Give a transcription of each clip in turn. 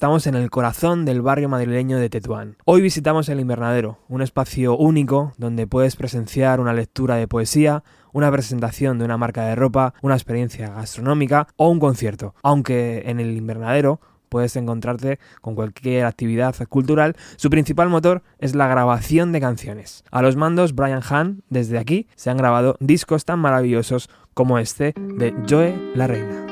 Estamos en el corazón del barrio madrileño de Tetuán. Hoy visitamos el Invernadero, un espacio único donde puedes presenciar una lectura de poesía, una presentación de una marca de ropa, una experiencia gastronómica o un concierto. Aunque en el Invernadero puedes encontrarte con cualquier actividad cultural, su principal motor es la grabación de canciones. A los mandos Brian Hahn, desde aquí, se han grabado discos tan maravillosos como este de Joe la Reina.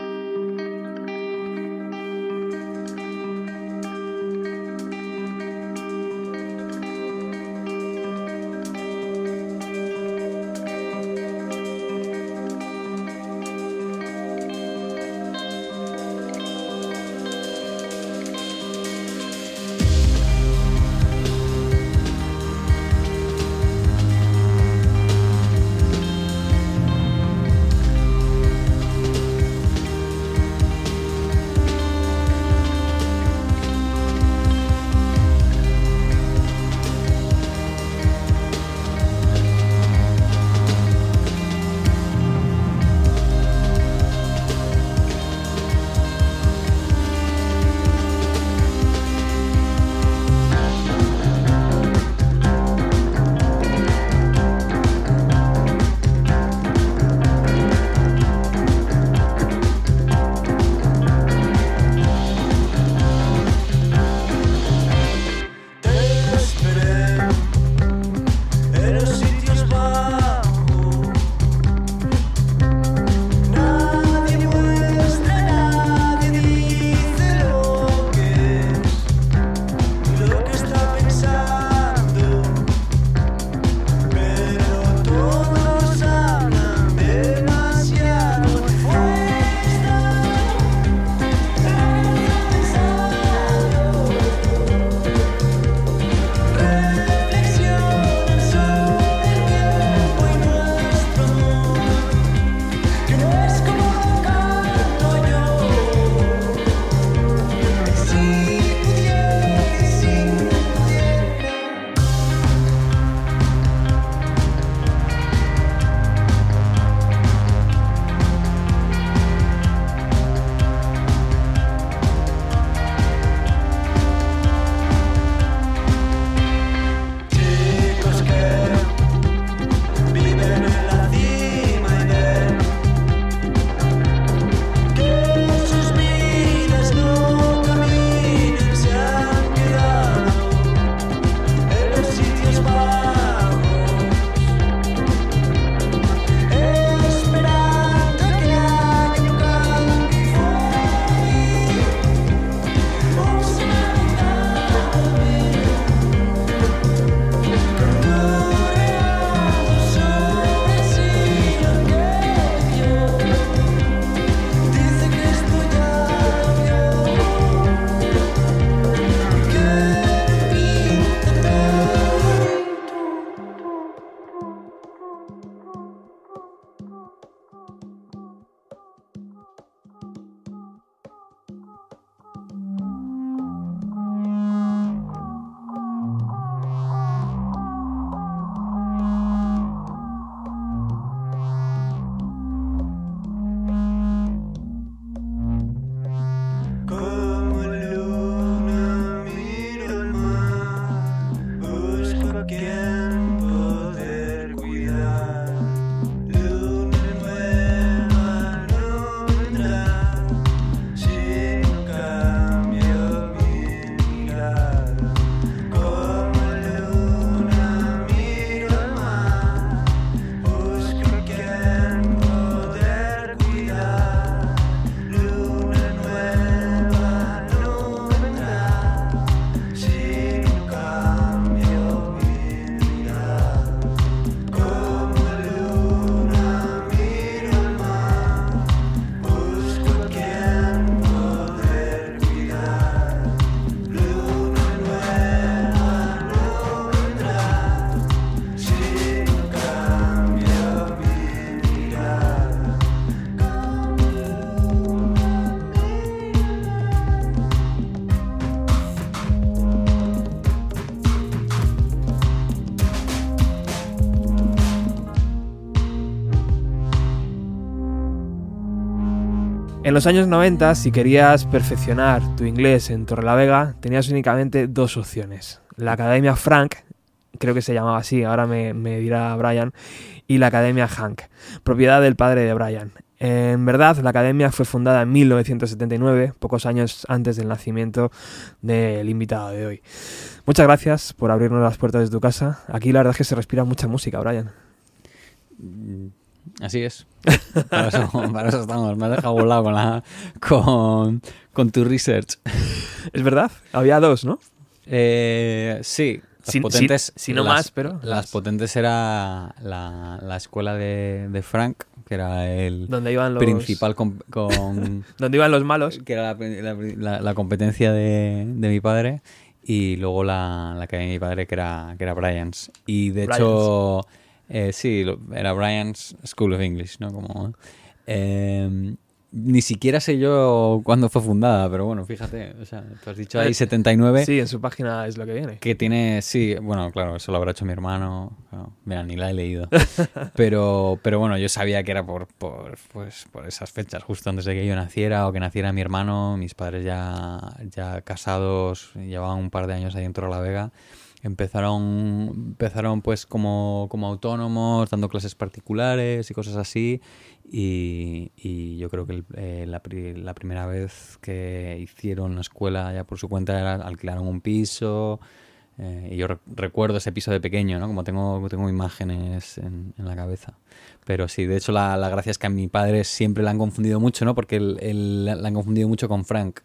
En los años 90, si querías perfeccionar tu inglés en Torrelavega, tenías únicamente dos opciones. La Academia Frank, creo que se llamaba así, ahora me, me dirá Brian, y la Academia Hank, propiedad del padre de Brian. En verdad, la academia fue fundada en 1979, pocos años antes del nacimiento del invitado de hoy. Muchas gracias por abrirnos las puertas de tu casa. Aquí la verdad es que se respira mucha música, Brian. Así es. Para eso, estamos. Me has dejado volado con, la, con, con tu research. Es verdad, había dos, ¿no? Eh, sí, si, potentes, si, no más, pero... Las, potentes era la, la escuela de, de, Frank, que era el donde iban los... principal con... donde iban los malos. Que era la, la competencia de, de, mi padre. Y luego la, la que de mi padre, que era, que era Brian's. Y de hecho, eh, sí, era Brian's School of English, ¿no? Como... Eh, ni siquiera sé yo cuándo fue fundada, pero bueno, fíjate, o sea, tú has dicho ahí 79. Sí, en su página es lo que viene. Que tiene, sí, bueno, claro, eso lo habrá hecho mi hermano. mira, ni la he leído. pero, pero bueno, yo sabía que era por, por, pues, por esas fechas, justo antes de que yo naciera o que naciera mi hermano. Mis padres ya, ya casados, llevaban un par de años ahí dentro de La Vega empezaron empezaron pues como, como autónomos dando clases particulares y cosas así y, yo creo que eh, la, primera vez que hicieron la escuela ya por su cuenta era alquilaron un piso. Eh, y yo recuerdo ese piso de pequeño, ¿no? Como tengo, tengo imágenes en, la cabeza. Pero sí, de hecho la, gracia es que a mi padre siempre la han confundido mucho, ¿no? Porque él, la han confundido mucho con Frank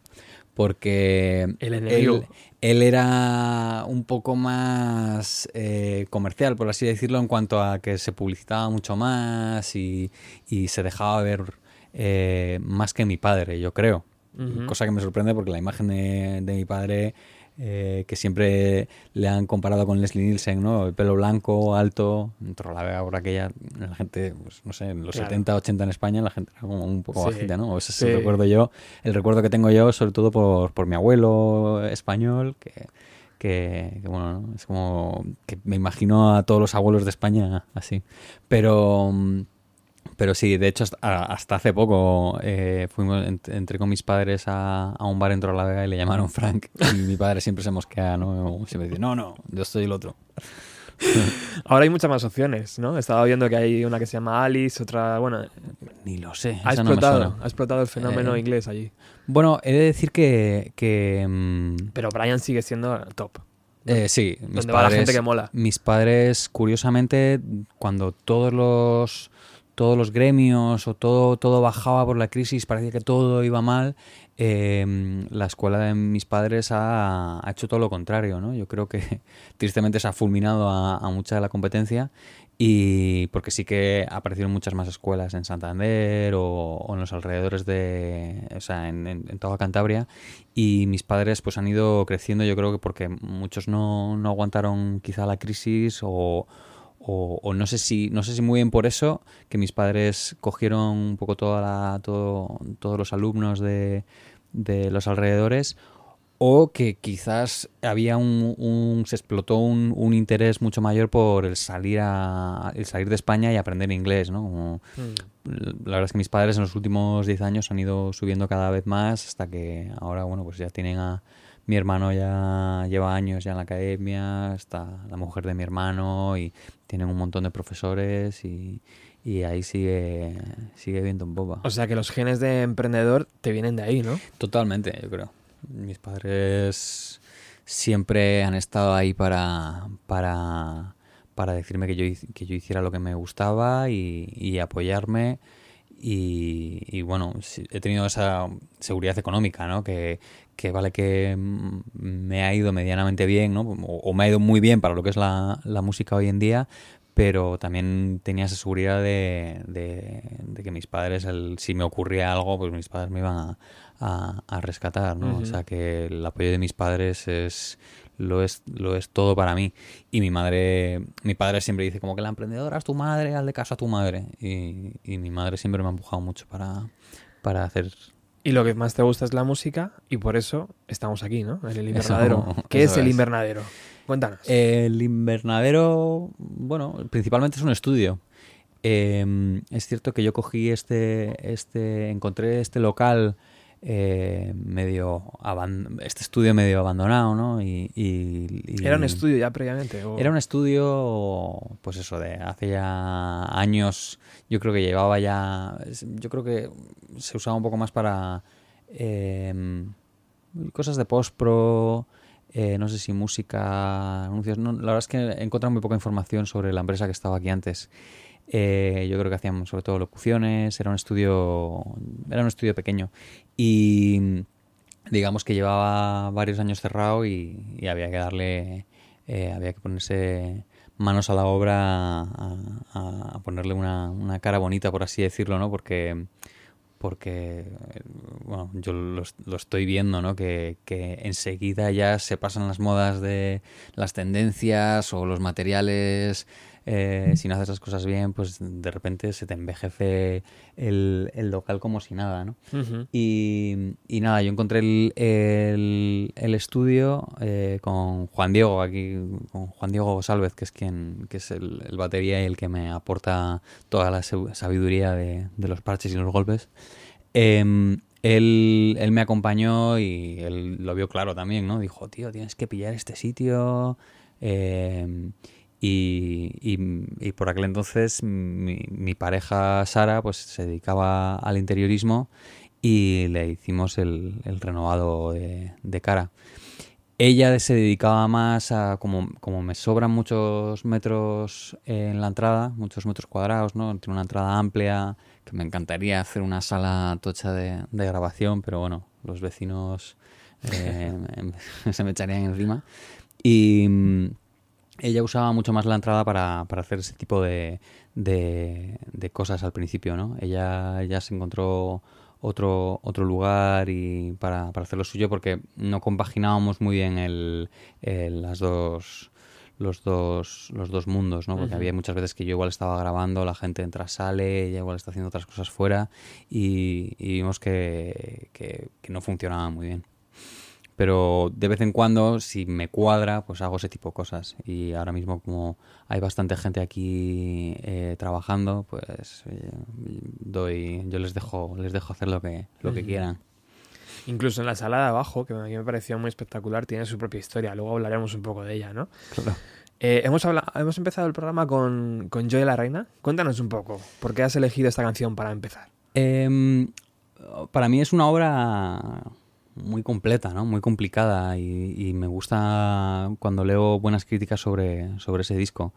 porque él, era un poco más eh, comercial, por así decirlo, en cuanto a que se publicitaba mucho más y, se dejaba ver eh, más que mi padre, yo creo. Cosa que me sorprende porque la imagen de mi padre eh, que siempre le han comparado con Leslie Nielsen, ¿no? El pelo blanco, alto, la vega por aquella, la gente, pues, no sé, en los 70, 80 en España, la gente era como un poco bajita, ¿no? Ese es el recuerdo yo, el recuerdo que tengo yo, sobre todo por, por mi abuelo español, que, que, bueno, es como que me imagino a todos los abuelos de España así. Pero mm, pero sí, de hecho, hasta, hace poco eh, fuimos, entré con mis padres a, un bar en Vega y le llamaron Frank. Y mi padre siempre se mosquea, ¿no? Siempre dice, no, no, yo soy el otro. Ahora hay muchas más opciones, ¿no? Estaba viendo que hay una que se llama Alice, otra, bueno... Ni lo sé. Ha, explotado, ha explotado el fenómeno eh, inglés allí. Bueno, he de decir que... que mm, Pero Brian sigue siendo top. Eh, sí, mis padres, va la gente que mola. Mis padres, curiosamente, cuando todos los todos los gremios o todo, todo bajaba por la crisis, parecía que todo iba mal, em, la escuela de mis padres ha, hecho todo lo contrario, ¿no? Yo creo que tristemente se ha fulminado a, mucha de la competencia y porque sí que aparecieron muchas más escuelas en Santander o, en los alrededores de, o sea, en, en, toda Cantabria y mis padres pues han ido creciendo yo creo que porque muchos no, no aguantaron quizá la crisis o o, no sé si no sé si muy bien por eso que mis padres cogieron un poco toda la, todo, todos los alumnos de, de los alrededores o que quizás había un, se explotó un, un, interés mucho mayor por el salir a el salir de España y aprender inglés no hmm. la verdad es que mis padres en los últimos 10 años han ido subiendo cada vez más hasta que ahora bueno pues ya tienen a mi hermano ya lleva años ya en la academia, está la mujer de mi hermano y tienen un montón de profesores y, ahí sigue, sigue viendo un poco. O sea que los genes de emprendedor te vienen de ahí, ¿no? Totalmente, yo creo. Mis padres siempre han estado ahí para, para, para decirme que yo, que yo hiciera lo que me gustaba y, apoyarme. Y, bueno, he tenido esa seguridad económica, ¿no? Que, que vale que me ha ido medianamente bien, ¿no? O, me ha ido muy bien para lo que es la, música hoy en día, pero también tenía esa seguridad de, de, que mis padres, el, si me ocurría algo, pues mis padres me iban a, a, rescatar, ¿no? O sea que el apoyo de mis padres es lo es lo es todo para mí y mi madre mi padre siempre dice como que la emprendedora es tu madre hazle caso a tu madre y, y mi madre siempre me ha empujado mucho para para hacer y lo que más te gusta es la música y por eso estamos aquí, ¿no? En el invernadero. ¿Qué es el invernadero? Cuéntanos. El invernadero, bueno, principalmente es un estudio. Em, es cierto que yo cogí este, este, encontré este local eh, medio este estudio medio abandonado, ¿no? Y, ¿Era un estudio ya previamente? Era un estudio, pues eso, de hace ya años, yo creo que llevaba ya, yo creo que se usaba un poco más para em, cosas de post-pro, eh, no sé si música, anuncios, la verdad es que he encontrado muy poca información sobre la empresa que estaba aquí antes. Eh, yo creo que hacían sobre todo locuciones, era un estudio, era un estudio pequeño y digamos que llevaba varios años cerrado y, había que darle, eh, había que ponerse manos a la obra a, ponerle una, una, cara bonita, por así decirlo, ¿no? Porque porque bueno, yo lo, estoy viendo, ¿no? Que enseguida ya se pasan las modas de las tendencias o los materiales eh, si no haces las cosas bien, pues de repente se te envejece el, local como si nada, ¿no? y, nada, yo encontré el, el, estudio eh, con Juan Diego, aquí, con Juan Diego Salvez, que es quien, que es el, batería y el que me aporta toda la sabiduría de, los parches y los golpes. Em, él, él, me acompañó y él lo vio claro también, ¿no? Dijo, tío, tienes que pillar este sitio. Eh, y, y, por aquel entonces mi, pareja Sara pues se dedicaba al interiorismo y le hicimos el, renovado de, cara. Ella se dedicaba más a, como, me sobran muchos metros en la entrada, muchos metros cuadrados, ¿no? Tiene una entrada amplia, que me encantaría hacer una sala tocha de, grabación, pero bueno, los vecinos eh, se me echarían encima. Y, ella usaba mucho más la entrada para, hacer ese tipo de, de, cosas al principio, ¿no? Ella ya se encontró otro, otro lugar y para, para hacer lo suyo porque no compaginábamos muy bien el, las dos los dos los dos mundos, ¿no? Porque había muchas veces que yo igual estaba grabando, la gente entra, sale, ella igual está haciendo otras cosas fuera y, vimos que, que no funcionaba muy bien pero de vez en cuando, si me cuadra, pues hago ese tipo de cosas. Y ahora mismo, como hay bastante gente aquí eh, trabajando, pues doy, yo les dejo, les dejo hacer lo que, lo que quieran. Incluso en la sala de abajo, que a mí me pareció muy espectacular, tiene su propia historia. Luego hablaremos un poco de ella, ¿no? Claro. Eh, hemos, hemos empezado el programa con, con Joy la Reina. Cuéntanos un poco, ¿por qué has elegido esta canción para empezar? Em, para mí es una obra muy completa, ¿no? Muy complicada y, me gusta cuando leo buenas críticas sobre, sobre ese disco.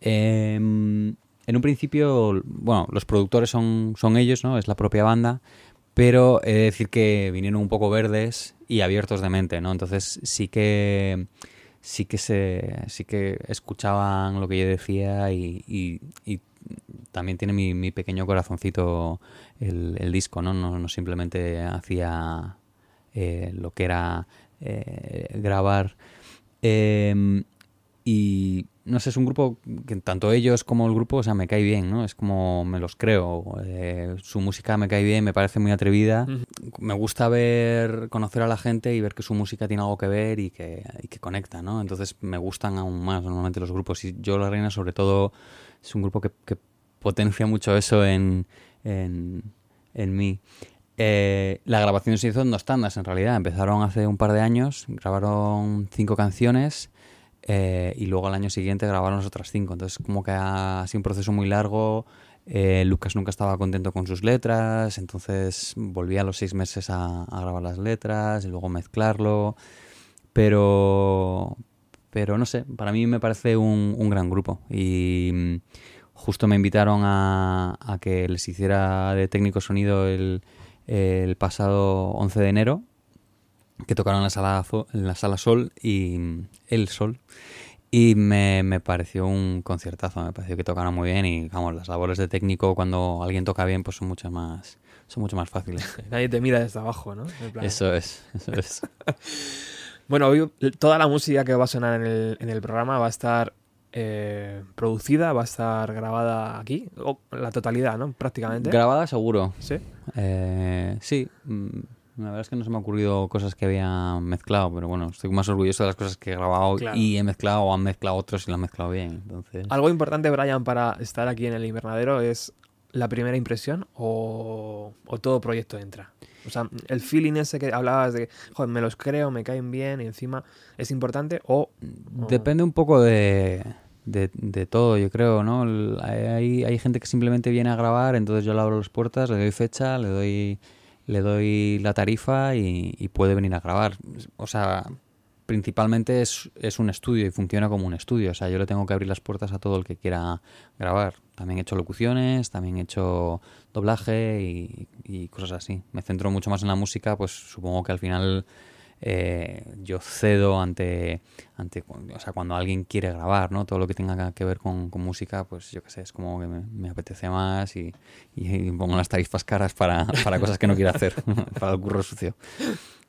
Em, en un principio, bueno, los productores son, son ellos, ¿no? Es la propia banda, pero he de decir que vinieron un poco verdes y abiertos de mente, ¿no? Entonces sí que sí que se sí que escuchaban lo que yo decía y, también tiene mi, pequeño corazoncito el, disco. ¿no? No simplemente hacía eh, lo que era eh, grabar. Em, y no sé, es un grupo que tanto ellos como el grupo, o sea, me cae bien, ¿no? Es como me los creo. Eh, su música me cae bien, me parece muy atrevida. Me gusta ver, conocer a la gente y ver que su música tiene algo que ver y que, que conecta, ¿no? Entonces me gustan aún más normalmente los grupos. Y Yo La Reina, sobre todo, es un grupo que, potencia mucho eso en, en, en mí. Eh, la grabación se hizo en dos tandas, en realidad. Empezaron hace un par de años, grabaron cinco canciones eh, y luego al año siguiente grabaron las otras cinco. Entonces, como que ha sido un proceso muy largo. Eh, Lucas nunca estaba contento con sus letras, entonces volvía a los seis meses a, grabar las letras y luego mezclarlo. Pero, pero no sé, para mí me parece un, gran grupo. Y mm, justo me invitaron a, a que les hiciera de técnico sonido el el pasado 11 de enero, que tocaron en la sala, en la sala Sol y El Sol. Y me, me, pareció un conciertazo, me pareció que tocaron muy bien y vamos, las labores de técnico cuando alguien toca bien pues son mucho más, son mucho más fáciles. Nadie te mira desde abajo, ¿no? Eso es, eso es. bueno, hoy toda la música que va a sonar en el, en el programa va a estar eh, producida, va a estar grabada aquí, o la totalidad, ¿no? Prácticamente. Grabada seguro. Sí. Eh, sí. Mm, La verdad es que no se me ha ocurrido cosas que había mezclado, pero bueno, estoy más orgulloso de las cosas que he grabado Claro. y he mezclado o han mezclado otros y lo han mezclado bien. Entonces, Algo importante, Brian, para estar aquí en el invernadero es la primera impresión o, o todo proyecto entra. O sea, el feeling ese que hablabas de, joder, me los creo, me caen bien y encima es importante o... o- Depende un poco de, de, de todo, yo creo, ¿no? Hay, hay gente que simplemente viene a grabar, entonces yo le abro las puertas, le doy fecha, le doy, le doy la tarifa y, y puede venir a grabar. O sea, principalmente es, es un estudio y funciona como un estudio. O sea, yo le tengo que abrir las puertas a todo el que quiera grabar. También he hecho locuciones, también he hecho doblaje y, y cosas así. Me centro mucho más en la música, pues supongo que al final eh, yo cedo ante, ante o sea, cuando alguien quiere grabar, ¿no? Todo lo que tenga que ver con, música, pues yo qué sé, es como que me, apetece más y, pongo las tarifas caras para, para cosas que no quiero hacer, para el curro sucio.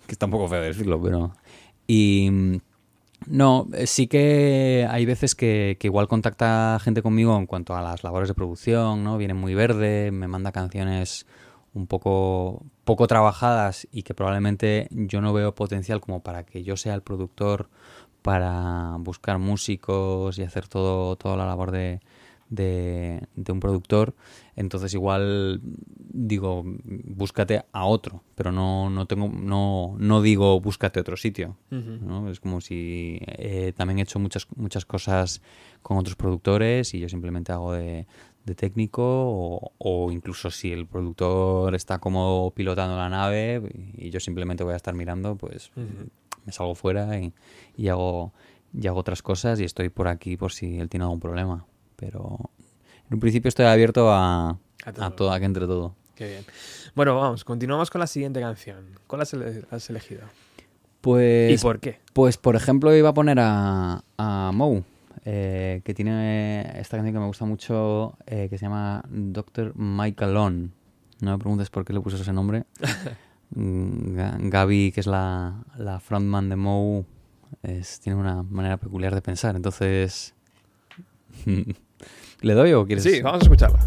Que está un poco feo decirlo, pero... Y no, eh, sí que hay veces que, que igual contacta gente conmigo en cuanto a las labores de producción, ¿no? Viene muy verde, me manda canciones un poco poco trabajadas y que probablemente yo no veo potencial como para que yo sea el productor para buscar músicos y hacer todo toda la labor de, de, de un productor entonces igual digo búscate a otro pero no no tengo no no digo búscate otro sitio. ¿no? Es como si eh, también he hecho muchas, muchas cosas con otros productores y yo simplemente hago de, de técnico o, o incluso si el productor está como pilotando la nave y yo simplemente voy a estar mirando, pues me salgo fuera y, y hago, y hago otras cosas y estoy por aquí por si él tiene algún problema. Pero en un principio estoy abierto a, A todo. a todo, a que entre todo. Qué bien. Bueno, vamos, continuamos con la siguiente canción. ¿Cuál has, ele- has elegido? Pues ¿Y por qué? Pues, por ejemplo, iba a poner a, a Moe, eh, que tiene esta canción que me gusta mucho, eh, que se llama Dr. Michael Long. No me preguntes por qué le puso ese nombre. Mm, Ga- Gaby, que es la, la frontman de Moe, es, tiene una manera peculiar de pensar. Entonces, ¿le doy o quieres? Sí, vamos a escucharla.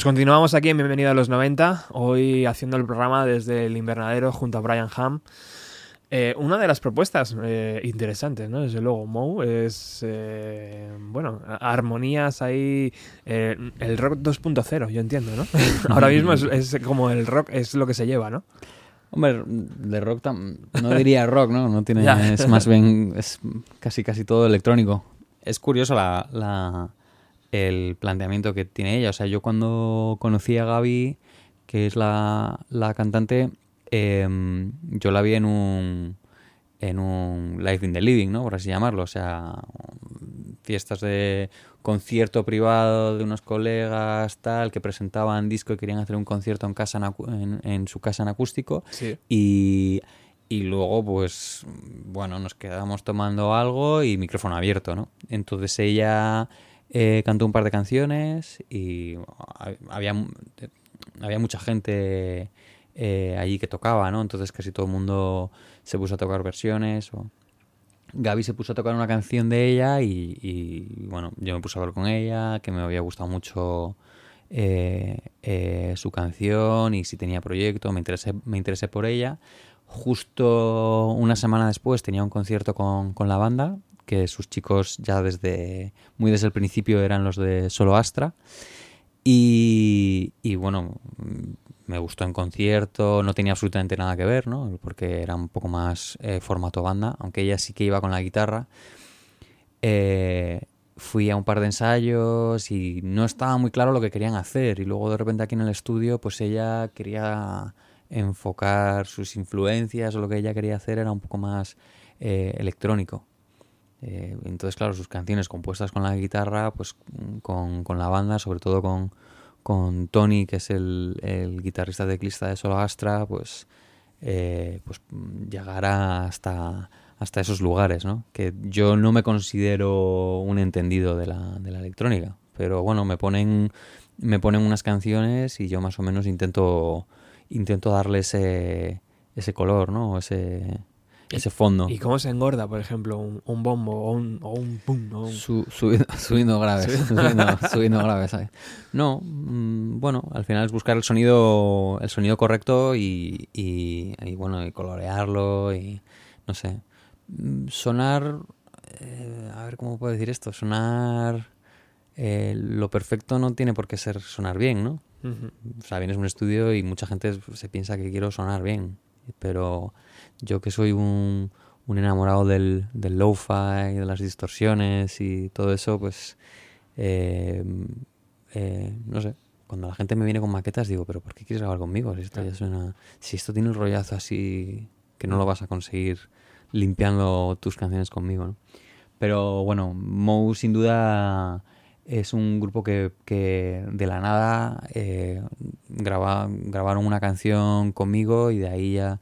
Pues continuamos aquí en Bienvenido a los 90, hoy haciendo el programa desde el invernadero junto a Brian Ham. Eh, una de las propuestas eh, interesantes, ¿no? Desde luego, Moe es, eh, bueno, armonías ahí, eh, el rock 2.0, yo entiendo, ¿no? Ahora mismo es, es como el rock es lo que se lleva, ¿no? Hombre, de rock tam- no diría rock, ¿no? No tiene, es más bien, es casi casi todo electrónico. Es curioso la, la- el planteamiento que tiene ella. O sea, yo cuando conocí a Gaby, que es la, la cantante, em, yo la vi en un en un Life in the Living, ¿no? Por así llamarlo. O sea, fiestas de concierto privado de unos colegas, tal, que presentaban disco y querían hacer un concierto en, casa en, acu- en- en su casa en acústico. Sí. Y, y luego, pues, bueno, nos quedamos tomando algo y micrófono abierto, ¿no? Entonces ella eh, cantó un par de canciones y ha- había, había mucha gente eh, allí que tocaba, ¿no? Entonces casi todo el mundo se puso a tocar versiones. Gaby se puso a tocar una canción de ella y, bueno, yo me puse a hablar con ella, que me había gustado mucho eh, su canción y si tenía proyecto, me interesé, me interesé por ella. Justo una semana después tenía un concierto con, con la banda, que sus chicos ya desde muy desde el principio eran los de Solo Astra. Y, bueno, me gustó en concierto, no tenía absolutamente nada que ver, ¿no? Porque era un poco más eh, formato banda, aunque ella sí que iba con la guitarra. Eh, fui a un par de ensayos y no estaba muy claro lo que querían hacer. Y luego de repente aquí en el estudio, pues ella quería enfocar sus influencias o lo que ella quería hacer era un poco más eh, electrónico. Eh, entonces, claro, sus canciones compuestas con la guitarra, pues con, con la banda, sobre todo con, con Tony, que es el, el guitarrista teclista de Solo Astra, pues, eh, pues llegará hasta, hasta esos lugares, ¿no? Que yo no me considero un entendido de la, de la electrónica, pero bueno, me ponen, me ponen unas canciones y yo más o menos intento, intento darle ese, ese color, ¿no? Ese, ese fondo. ¿Y cómo se engorda, por ejemplo, un, un bombo o un, o un pum? o un- Su- subiendo, subiendo graves, subiendo, subiendo graves. ¿sabes? No, mm, bueno, al final es buscar el sonido, el sonido correcto y, y, y, bueno, y colorearlo y no sé. Mm, Sonar, eh, a ver cómo puedo decir esto, sonar, eh, lo perfecto no tiene por qué ser sonar bien, ¿no? O sea, vienes a un estudio y mucha gente se piensa que quiero sonar bien, pero yo que soy un, un enamorado del, del lo-fi, de las distorsiones y todo eso, pues, eh, eh, no sé, cuando la gente me viene con maquetas digo, pero ¿por qué quieres grabar conmigo? Si esto ya suena, si esto tiene el rollazo así que no lo vas a conseguir limpiando tus canciones conmigo, ¿no? Pero bueno, Moe sin duda es un grupo que, que de la nada eh, graba- grabaron una canción conmigo y de ahí ya,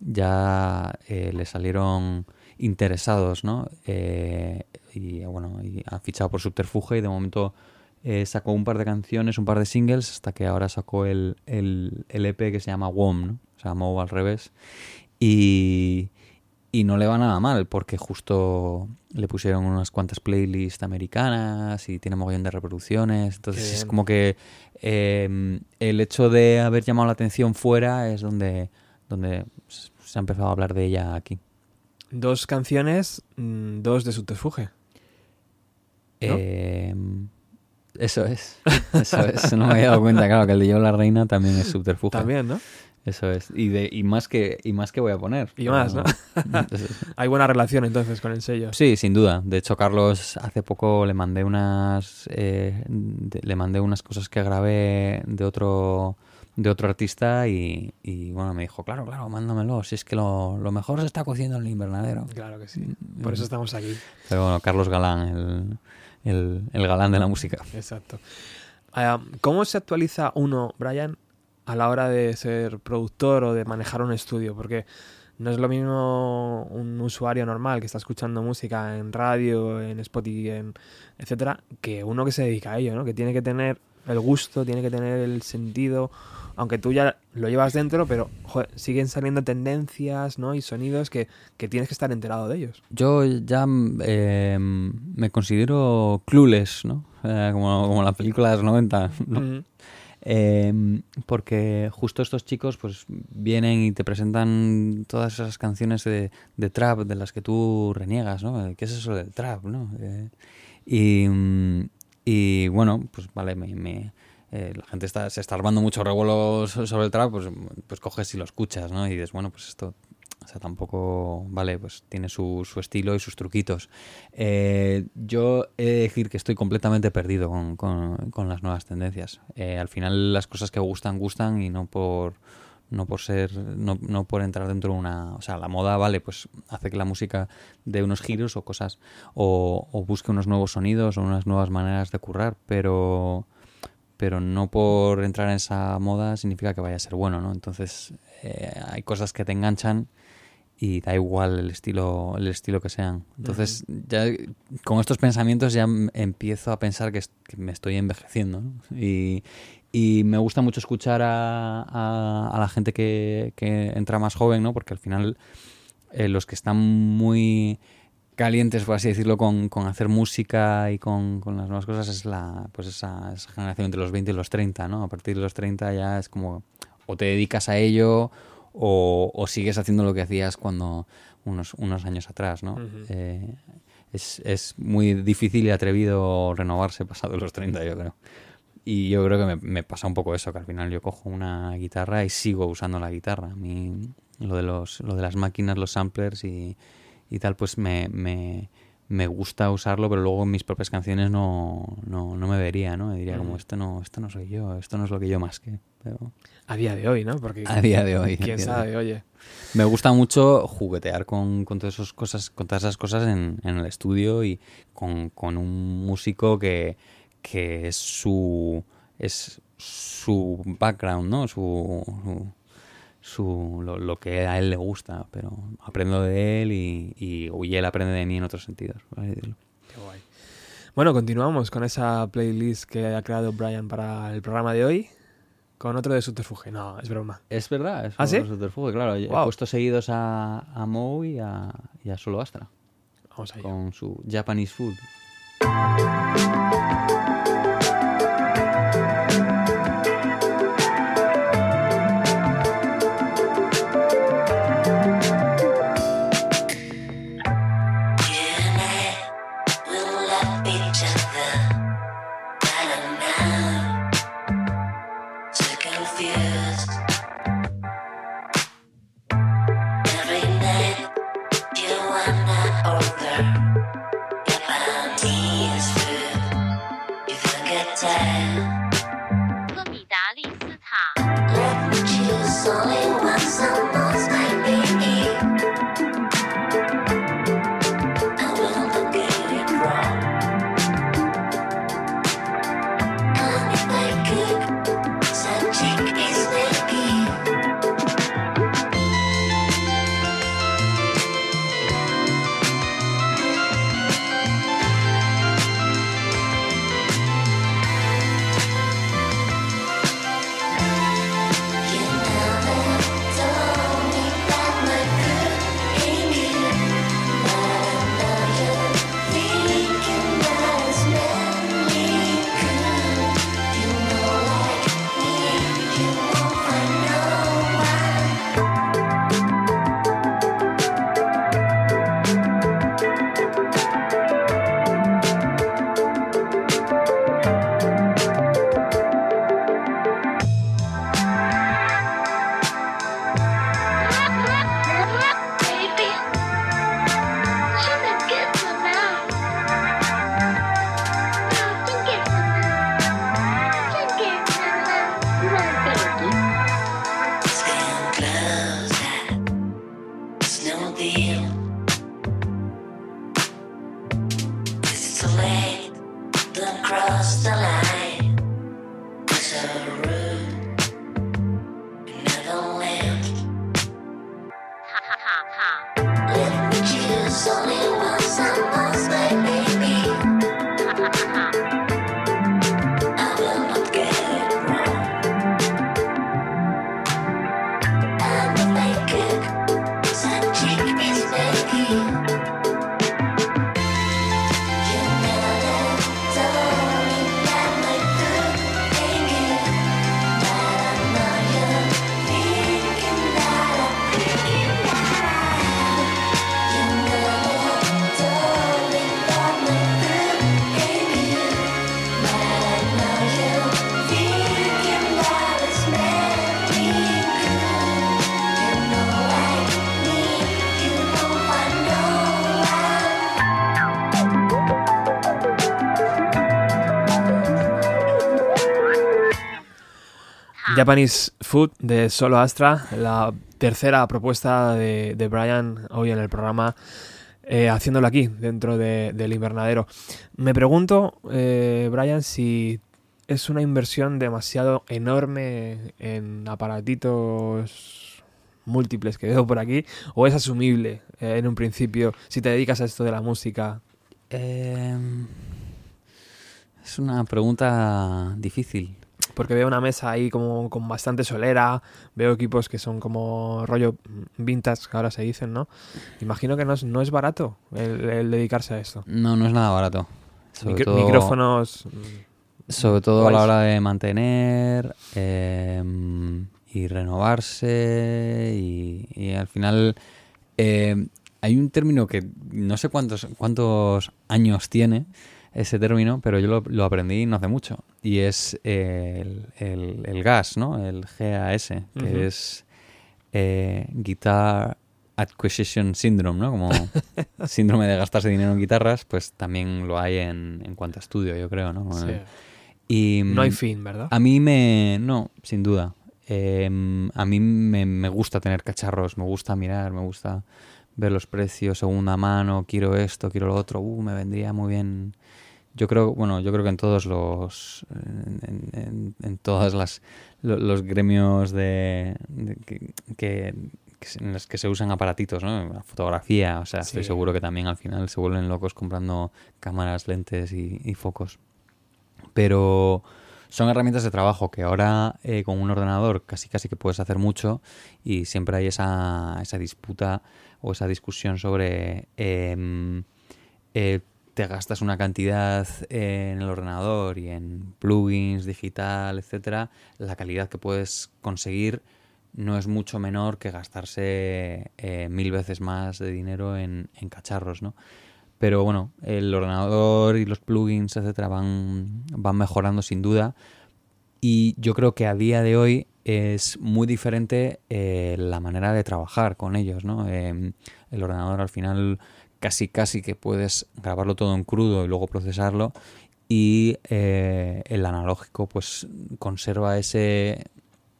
ya eh, le salieron interesados, ¿no? Eh, y bueno, y ha fichado por Subterfuge y de momento eh, sacó un par de canciones, un par de singles, hasta que ahora sacó el, el, el EP que se llama WOM, ¿no? O sea, Moe al revés. Y, y no le va nada mal, porque justo le pusieron unas cuantas playlists americanas y tiene mogollón de reproducciones. Entonces es como que eh, el hecho de haber llamado la atención fuera es donde, donde se ha empezado a hablar de ella aquí. Dos canciones, mm, dos de subterfuge. ¿No? Eh, eso es. Eso es. No me había dado cuenta, claro, que el de Yo la Reina también es subterfuge. También, ¿no? Eso es. Y, de, y, más que, y más que voy a poner. Y más, ¿no? Hay buena relación entonces con el sello. Sí, sin duda. De hecho, Carlos, hace poco le mandé unas eh, de- le mandé unas cosas que grabé de otro de otro artista y, y, bueno, me dijo, claro, claro, mándamelo, si es que lo, lo mejor se está cociendo en el invernadero. Claro que sí. Por eso estamos aquí. Pero bueno, Carlos Galán, el, el, el galán de la música. Exacto. Ah, ¿Cómo se actualiza uno, Brian, a la hora de ser productor o de manejar un estudio? Porque no es lo mismo un usuario normal que está escuchando música en radio, en Spotify, en etcétera, que uno que se dedica a ello, ¿no? Que tiene que tener el gusto, tiene que tener el sentido, aunque tú ya lo llevas dentro, pero joder, siguen saliendo tendencias, ¿no? Y sonidos que, que tienes que estar enterado de ellos. Yo ya eh, me considero clueless, ¿no? Eh, como, como la película de los 90. ¿no? Mm. Eh, porque justo estos chicos pues vienen y te presentan todas esas canciones de, de trap de las que tú reniegas, ¿no? ¿Qué es eso del trap, no? Eh, y, mm, y bueno, pues vale, me, eh, la gente está, se está armando mucho revuelo so- sobre el trap, pues, pues coges y lo escuchas, ¿no? Y dices, bueno, pues esto, tampoco, vale, pues tiene su, su estilo y sus truquitos. Eh, yo he de decir que estoy completamente perdido con, con- con las nuevas tendencias. Eh, al final las cosas que gustan, gustan y no por no por ser no, no por entrar dentro de una o sea la moda vale pues hace que la música dé unos giros o cosas o, o busque unos nuevos sonidos o unas nuevas maneras de currar pero pero no por entrar en esa moda significa que vaya a ser bueno no entonces eh, hay cosas que te enganchan y da igual el estilo el estilo que sean. Entonces ya con estos pensamientos ya empiezo a pensar que me estoy envejeciendo ¿no? y, y me gusta mucho escuchar a, a- a la gente que, que entra más joven no porque al final eh, los que están muy calientes, por así decirlo, con, con hacer música y con, con las nuevas cosas es la pues esa, esa generación entre los 20 y los 30, ¿no? A partir de los 30 ya es como o te dedicas a ello o, o sigues haciendo lo que hacías cuando unos, unos años atrás, ¿no? Eh, es, es muy difícil y atrevido renovarse pasado los 30, yo creo. Y yo creo que me, me pasa un poco eso, que al final yo cojo una guitarra y sigo usando la guitarra. A mí lo de, los, lo de las máquinas, los samplers y, y tal, pues me, me, me gusta usarlo, pero luego en mis propias canciones no, no, no me vería, ¿no? Diría como, Ujú. esto no, esto no soy yo, esto no es lo que yo más que... Pero A día de hoy, ¿no? Porque a día de hoy. quién sabe, oye. me gusta mucho juguetear con, con todas esas cosas, con todas esas cosas en, en el estudio y con, con un músico que, que es su es su background, ¿no? Su, su, su- lo, lo que a él le gusta, pero aprendo de él y, y, y él aprende de mí en otros sentidos. Qué guay. Bueno, continuamos con esa playlist que ha creado Brian para el programa de hoy. Con otro de subterfuge. No, es broma. Es verdad, es ¿Ah, sí? un subterfugio, claro. He puesto seguidos a, a Moe y a, y a Solo Astra Vamos allá. con su Japanese Food. えっ? Japanese Food de Solo Astra, la tercera propuesta de, Brian hoy en el programa, eh, haciéndolo aquí, dentro de- del invernadero. Me pregunto, eh, Brian, si es una inversión demasiado enorme en aparatitos múltiples que veo por aquí, o es asumible eh, en un principio si te dedicas a esto de la música. Em, es una pregunta difícil. Porque veo una mesa ahí como con bastante solera, veo equipos que son como rollo vintage, que ahora se dicen, ¿no? Imagino que no es, no es barato el, el dedicarse a esto. No, no es nada barato. Sobre Micro- todo, Micrófonos... Sobre todo a la hora de mantener em, y renovarse y, y al final em, hay un término que no sé cuántos, cuántos años tiene ese término, pero yo lo, lo aprendí no hace mucho y es el, el- el GAS, ¿no? El GAS, que es eh, Guitar Acquisition Syndrome, ¿no? Como síndrome de gastarse dinero en guitarras, pues también lo hay en, en cuanto a estudio, yo creo, ¿no? sí. Y No hay fin, ¿verdad? a mí me... No, sin duda. Eh, a mí me, me gusta tener cacharros, me gusta mirar, me gusta ver los precios, segunda mano, quiero esto, quiero lo otro, uh, me vendría muy bien. Yo creo, bueno, yo creo que en todos los, en, en- en todas las, lo- los gremios de, de que, en los que se usan aparatitos, ¿no? La fotografía, o sea, estoy seguro que también al final se vuelven locos comprando cámaras, lentes y, y focos pero son herramientas de trabajo que ahora eh, con un ordenador casi casi que puedes hacer mucho y siempre hay esa, esa disputa o esa discusión sobre em, eh, te gastas una cantidad en el ordenador y en plugins digital, etcétera, la calidad que puedes conseguir no es mucho menor que gastarse eh, mil veces más de dinero en, cacharros, ¿no? Pero bueno, el ordenador y los plugins, etcétera, van, van mejorando sin duda. Y yo creo que a día de hoy es muy diferente eh, la manera de trabajar con ellos, ¿no? Eh, el ordenador al final casi casi que puedes grabarlo todo en crudo y luego procesarlo. Y eh, el analógico pues conserva ese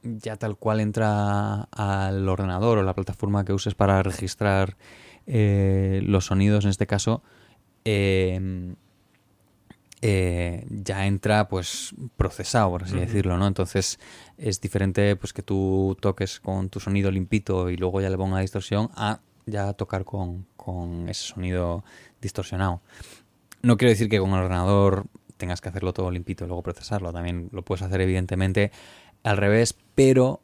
ya tal cual entra al ordenador o la plataforma que uses para registrar eh, los sonidos en este caso eh, eh, ya entra pues procesado por así decirlo no entonces es diferente pues que tú toques con tu sonido limpito y luego ya le ponga distorsión a ya tocar con, con ese sonido distorsionado no quiero decir que con el ordenador tengas que hacerlo todo limpito y luego procesarlo también lo puedes hacer evidentemente al revés pero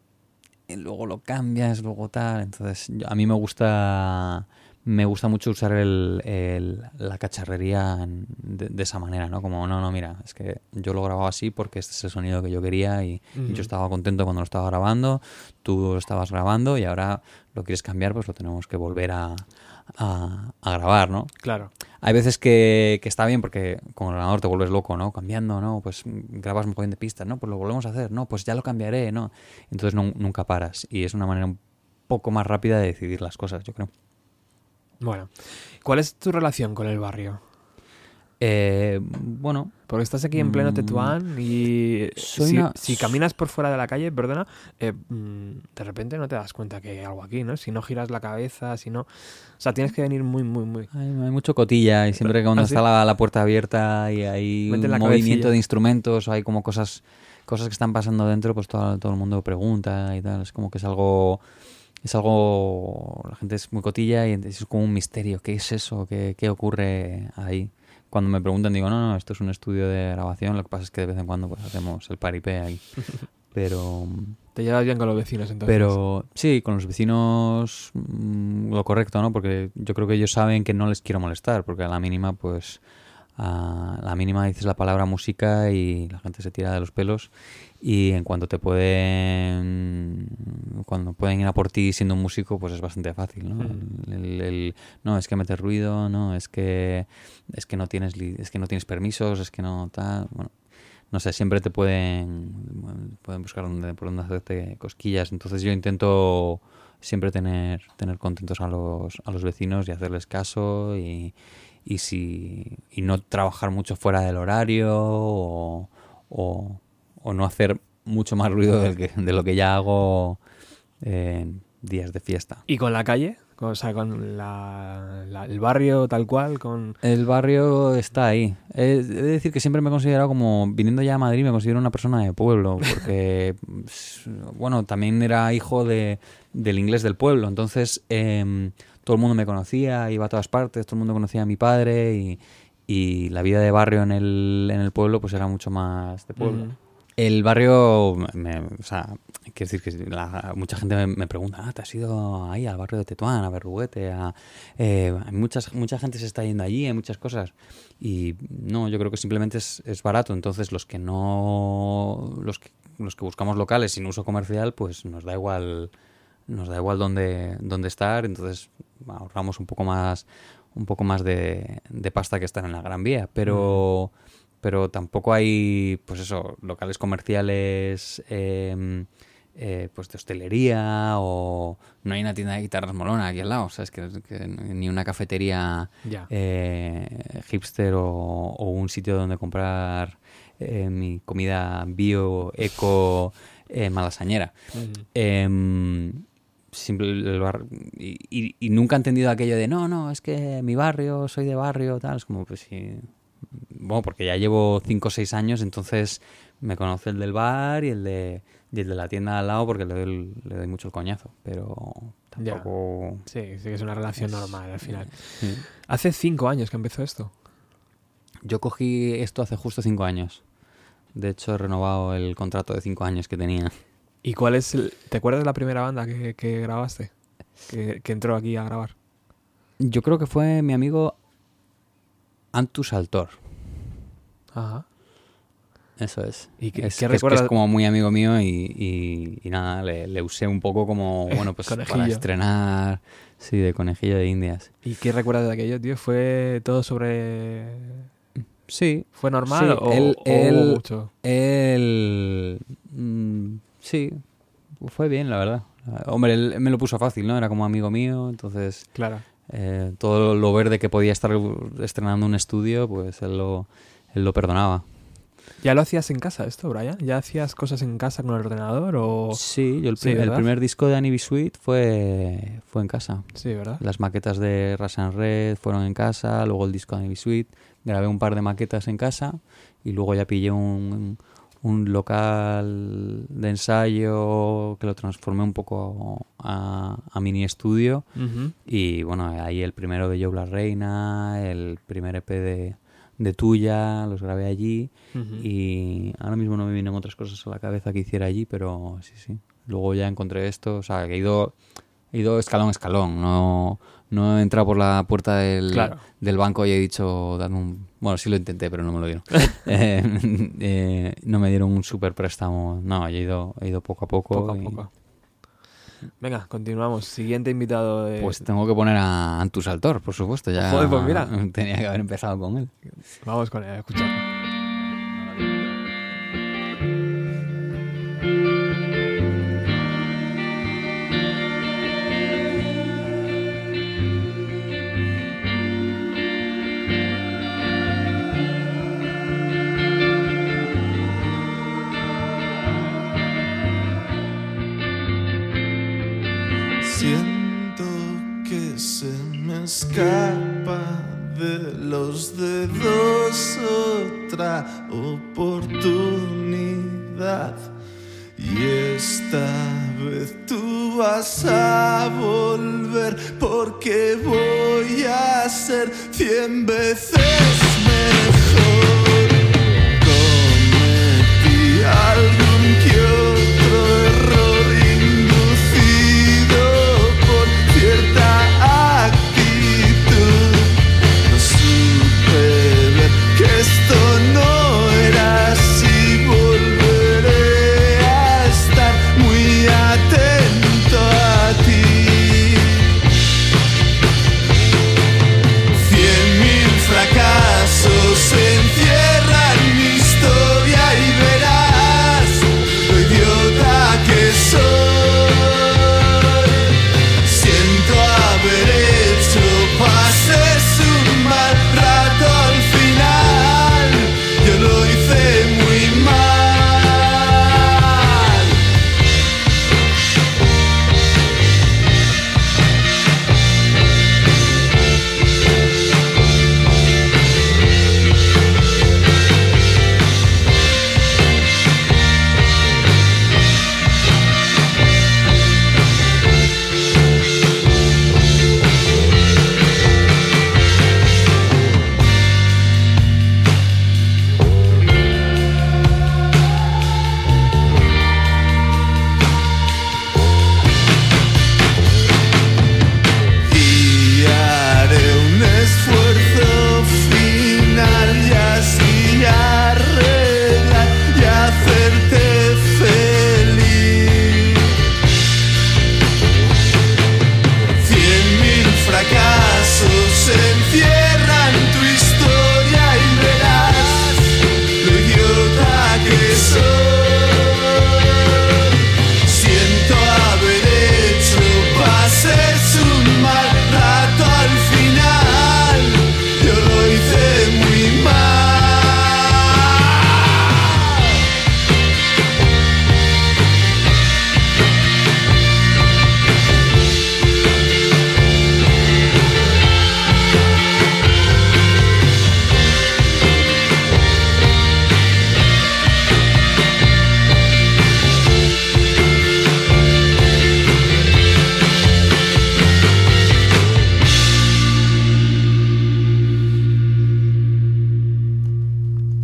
y luego lo cambias, luego tal. Entonces, a mí me gusta me gusta mucho usar el, el- la cacharrería de, de esa manera, ¿no? Como, no, no, mira, es que yo lo grababa así porque este es el sonido que yo quería y, y yo estaba contento cuando lo estaba grabando, tú lo estabas grabando y ahora lo quieres cambiar, pues lo tenemos que volver a, a- a grabar, ¿no? Claro. Hay veces que, que está bien porque con el ordenador te vuelves loco, ¿no? Cambiando, ¿no? Pues grabas un poquito de pistas, ¿no? Pues lo volvemos a hacer, ¿no? Pues ya lo cambiaré, ¿no? Entonces no- nunca paras y es una manera un poco más rápida de decidir las cosas, yo creo. Bueno, ¿cuál es tu relación con el barrio? Eh, bueno, Porque estás aquí en pleno Mm, Tetuán y soy si, una- si caminas por fuera de la calle, perdona, eh, mm, de repente no te das cuenta que hay algo aquí, ¿no? Si no giras la cabeza, si no... O sea, tienes que venir muy, muy, muy... hay, hay mucho cotilla y siempre que cuando ¿Ah, sí? está la, la puerta abierta y hay un movimiento cabecilla. de instrumentos o hay como cosas cosas que están pasando dentro, pues todo, todo el mundo pregunta y tal. Es como que es algo es algo la gente es muy cotilla y es como un misterio. ¿Qué es eso? ¿Qué, qué ocurre ahí? Cuando me preguntan digo, no, no, esto es un estudio de grabación. Lo que pasa es que de vez en cuando pues hacemos el paripé ahí. Pero Te llevas bien con los vecinos, entonces. pero sí, con los vecinos mm, lo correcto, ¿no? Porque yo creo que ellos saben que no les quiero molestar, porque a la mínima, pues, a la mínima dices la palabra música y la gente se tira de los pelos y en cuanto te pueden, cuando pueden ir a por ti siendo un músico, pues es bastante fácil, ¿no? Mm. El- el- no, es que metes ruido, no, es que, es que no tienes, es que no tienes permisos, es que no tal, bueno no sé, siempre te pueden, pueden buscar donde, por donde hacerte cosquillas. Entonces yo intento siempre tener, tener contentos a los, a los vecinos y hacerles caso y, y, si, y no trabajar mucho fuera del horario o, o- o no hacer mucho más ruido del que, de lo que ya hago en días de fiesta. ¿Y con la calle? O sea, con la- la- el barrio tal cual, con... El barrio está ahí. He he de decir que siempre me he considerado como, viniendo ya a Madrid, me considero una persona de pueblo, porque, s- bueno, también era hijo de, del inglés del pueblo, entonces em, todo el mundo me conocía, iba a todas partes, todo el mundo conocía a mi padre y, y la vida de barrio en el, en el pueblo pues era mucho más de pueblo. El barrio, me- o sea, quiero decir que la- mucha gente me, me pregunta, ah, ¿te has ido ahí al barrio de Tetuán, a Berruguete? A, eh, muchas, mucha gente se está yendo allí, hay muchas cosas. Y no, yo creo que simplemente es, es barato. Entonces, los que no, los que, los que buscamos locales sin uso comercial, pues nos da igual, nos da igual dónde, dónde estar. Entonces, ahorramos un poco más, un poco más de, de pasta que estar en la Gran Vía. Pero pero tampoco hay, pues eso, locales comerciales, eh, eh, pues de hostelería o no hay una tienda de guitarras molona aquí al lado, ¿sabes? Que, que ni una cafetería eh, hipster o, o un sitio donde comprar eh, mi comida bio, eco, malasañera. Em, simple- el bar- y, y- y nunca he entendido aquello de no, no, es que mi barrio, soy de barrio, tal. Es como, pues sí. Bueno, porque ya llevo 5 o 6 años, entonces me conoce el del bar y el de, y el de la tienda al lado porque le doy, le doy mucho el coñazo. Pero Ya. tampoco. Sí, sí que es una relación normal al final. Sí. Hace cinco años que empezó esto. Yo cogí esto hace justo 5 años. De hecho, he renovado el contrato de 5 años que tenía. ¿Y cuál es el... ¿Te acuerdas de la primera banda que, que grabaste? Que, que entró aquí a grabar. Yo creo que fue mi amigo Antus Altor. Ajá. Eso es. ¿Y qué- es, qué que es que es como muy amigo mío y, y- y nada, le, le usé un poco como, bueno, pues para estrenar, sí, de conejillo de indias. ¿Y qué recuerdas de aquello, tío? ¿Fue todo sobre... Sí, ¿Fue normal Sí, o, él- o él- mucho? él... mm, sí, fue bien, la verdad. Hombre, él me lo puso fácil, ¿no? Era como amigo mío, entonces Claro. eh, todo lo verde que podía estar estrenando un estudio, pues él lo, él lo perdonaba. ¿Ya lo hacías en casa esto, Brian? ¿Ya hacías cosas en casa con el ordenador o...? Sí, yo el, primer disco de Annie fue, fue en casa. Sí, ¿verdad? Las maquetas de Ras and Red fueron en casa, luego el disco de Suite, grabé un par de maquetas en casa y luego ya pillé un, un local de ensayo que lo transformé un poco a, a mini estudio. Y bueno, ahí el primero de Yo la Reina, el primer EP de, de Tuya, los grabé allí. Y ahora mismo no me vienen otras cosas a la cabeza que hiciera allí, pero sí, sí. Luego ya encontré esto, o sea, que he ido, he ido escalón a escalón, no, no he entrado por la puerta del, Claro. del banco y he dicho, dame un... Bueno, sí lo intenté, pero no me lo dieron. Eh, eh, no me dieron un súper préstamo, no, he ido, he ido poco a poco. Poco a y- poco. Venga, continuamos. Siguiente invitado de... Pues tengo que poner a Antus Altor, por supuesto, ya Joder, pues mira. tenía que haber empezado con él. Vamos con él, a escuchar.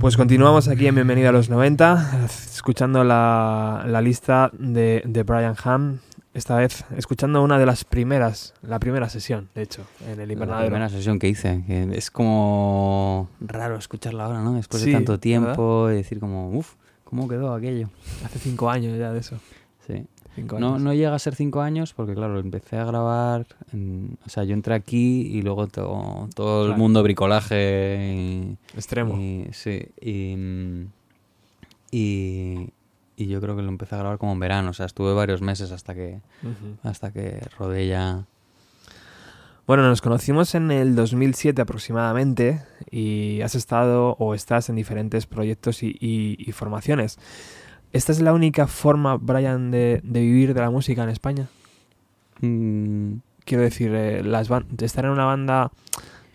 Pues continuamos aquí en Bienvenido a los 90, escuchando la, la lista de, de Brian Ham. Esta vez escuchando una de las primeras, la primera sesión, de hecho, en el La invernadero. primera sesión que hice, que es como raro escucharla ahora, ¿no? Después Sí, de tanto tiempo y decir como, uff, ¿cómo quedó aquello? Hace cinco años ya de eso. Sí. Cinco No, años. no llega a ser cinco años porque, claro, empecé a grabar, en- o sea, yo entré aquí y luego to- todo el mundo bricolaje y, Extremo. y- sí, y, y, y yo creo que lo empecé a grabar como en verano, o sea, estuve varios meses hasta que, Ujú. hasta que rodé ya. Bueno, nos conocimos en el 2007 aproximadamente y has estado o estás en diferentes proyectos y, y- y formaciones. ¿Esta es la única forma, Brian, de, de vivir de la música en España? Mm, Quiero decir, eh, las ¿estar en una banda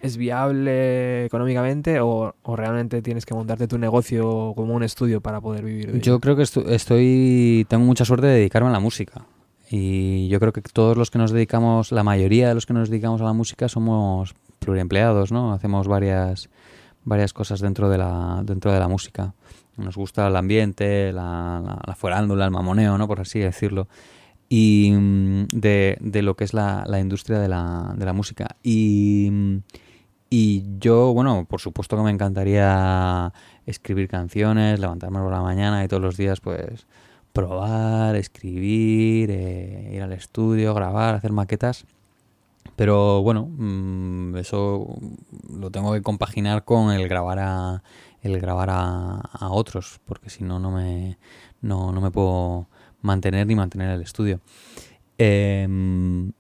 es viable económicamente o, o realmente tienes que montarte tu negocio como un estudio para poder vivir de Yo ello? creo que estu- estoy, tengo mucha suerte de dedicarme a la música. Y yo creo que todos los que nos dedicamos, la mayoría de los que nos dedicamos a la música somos pluriempleados, ¿no? Hacemos varias, varias cosas dentro de la, dentro de la música. Nos gusta el ambiente, la, la, la el mamoneo, ¿no? Por así decirlo. Y mm, de, de lo que es la, la industria de la, de la música. Y, y yo, bueno, por supuesto que me encantaría escribir canciones, levantarme por la mañana y todos los días, pues, probar, escribir, eh, ir al estudio, grabar, hacer maquetas. Pero bueno, mm, eso lo tengo que compaginar con el grabar a, el grabar a, otros, porque si no, no me, no, no me puedo mantener ni mantener el estudio. Em,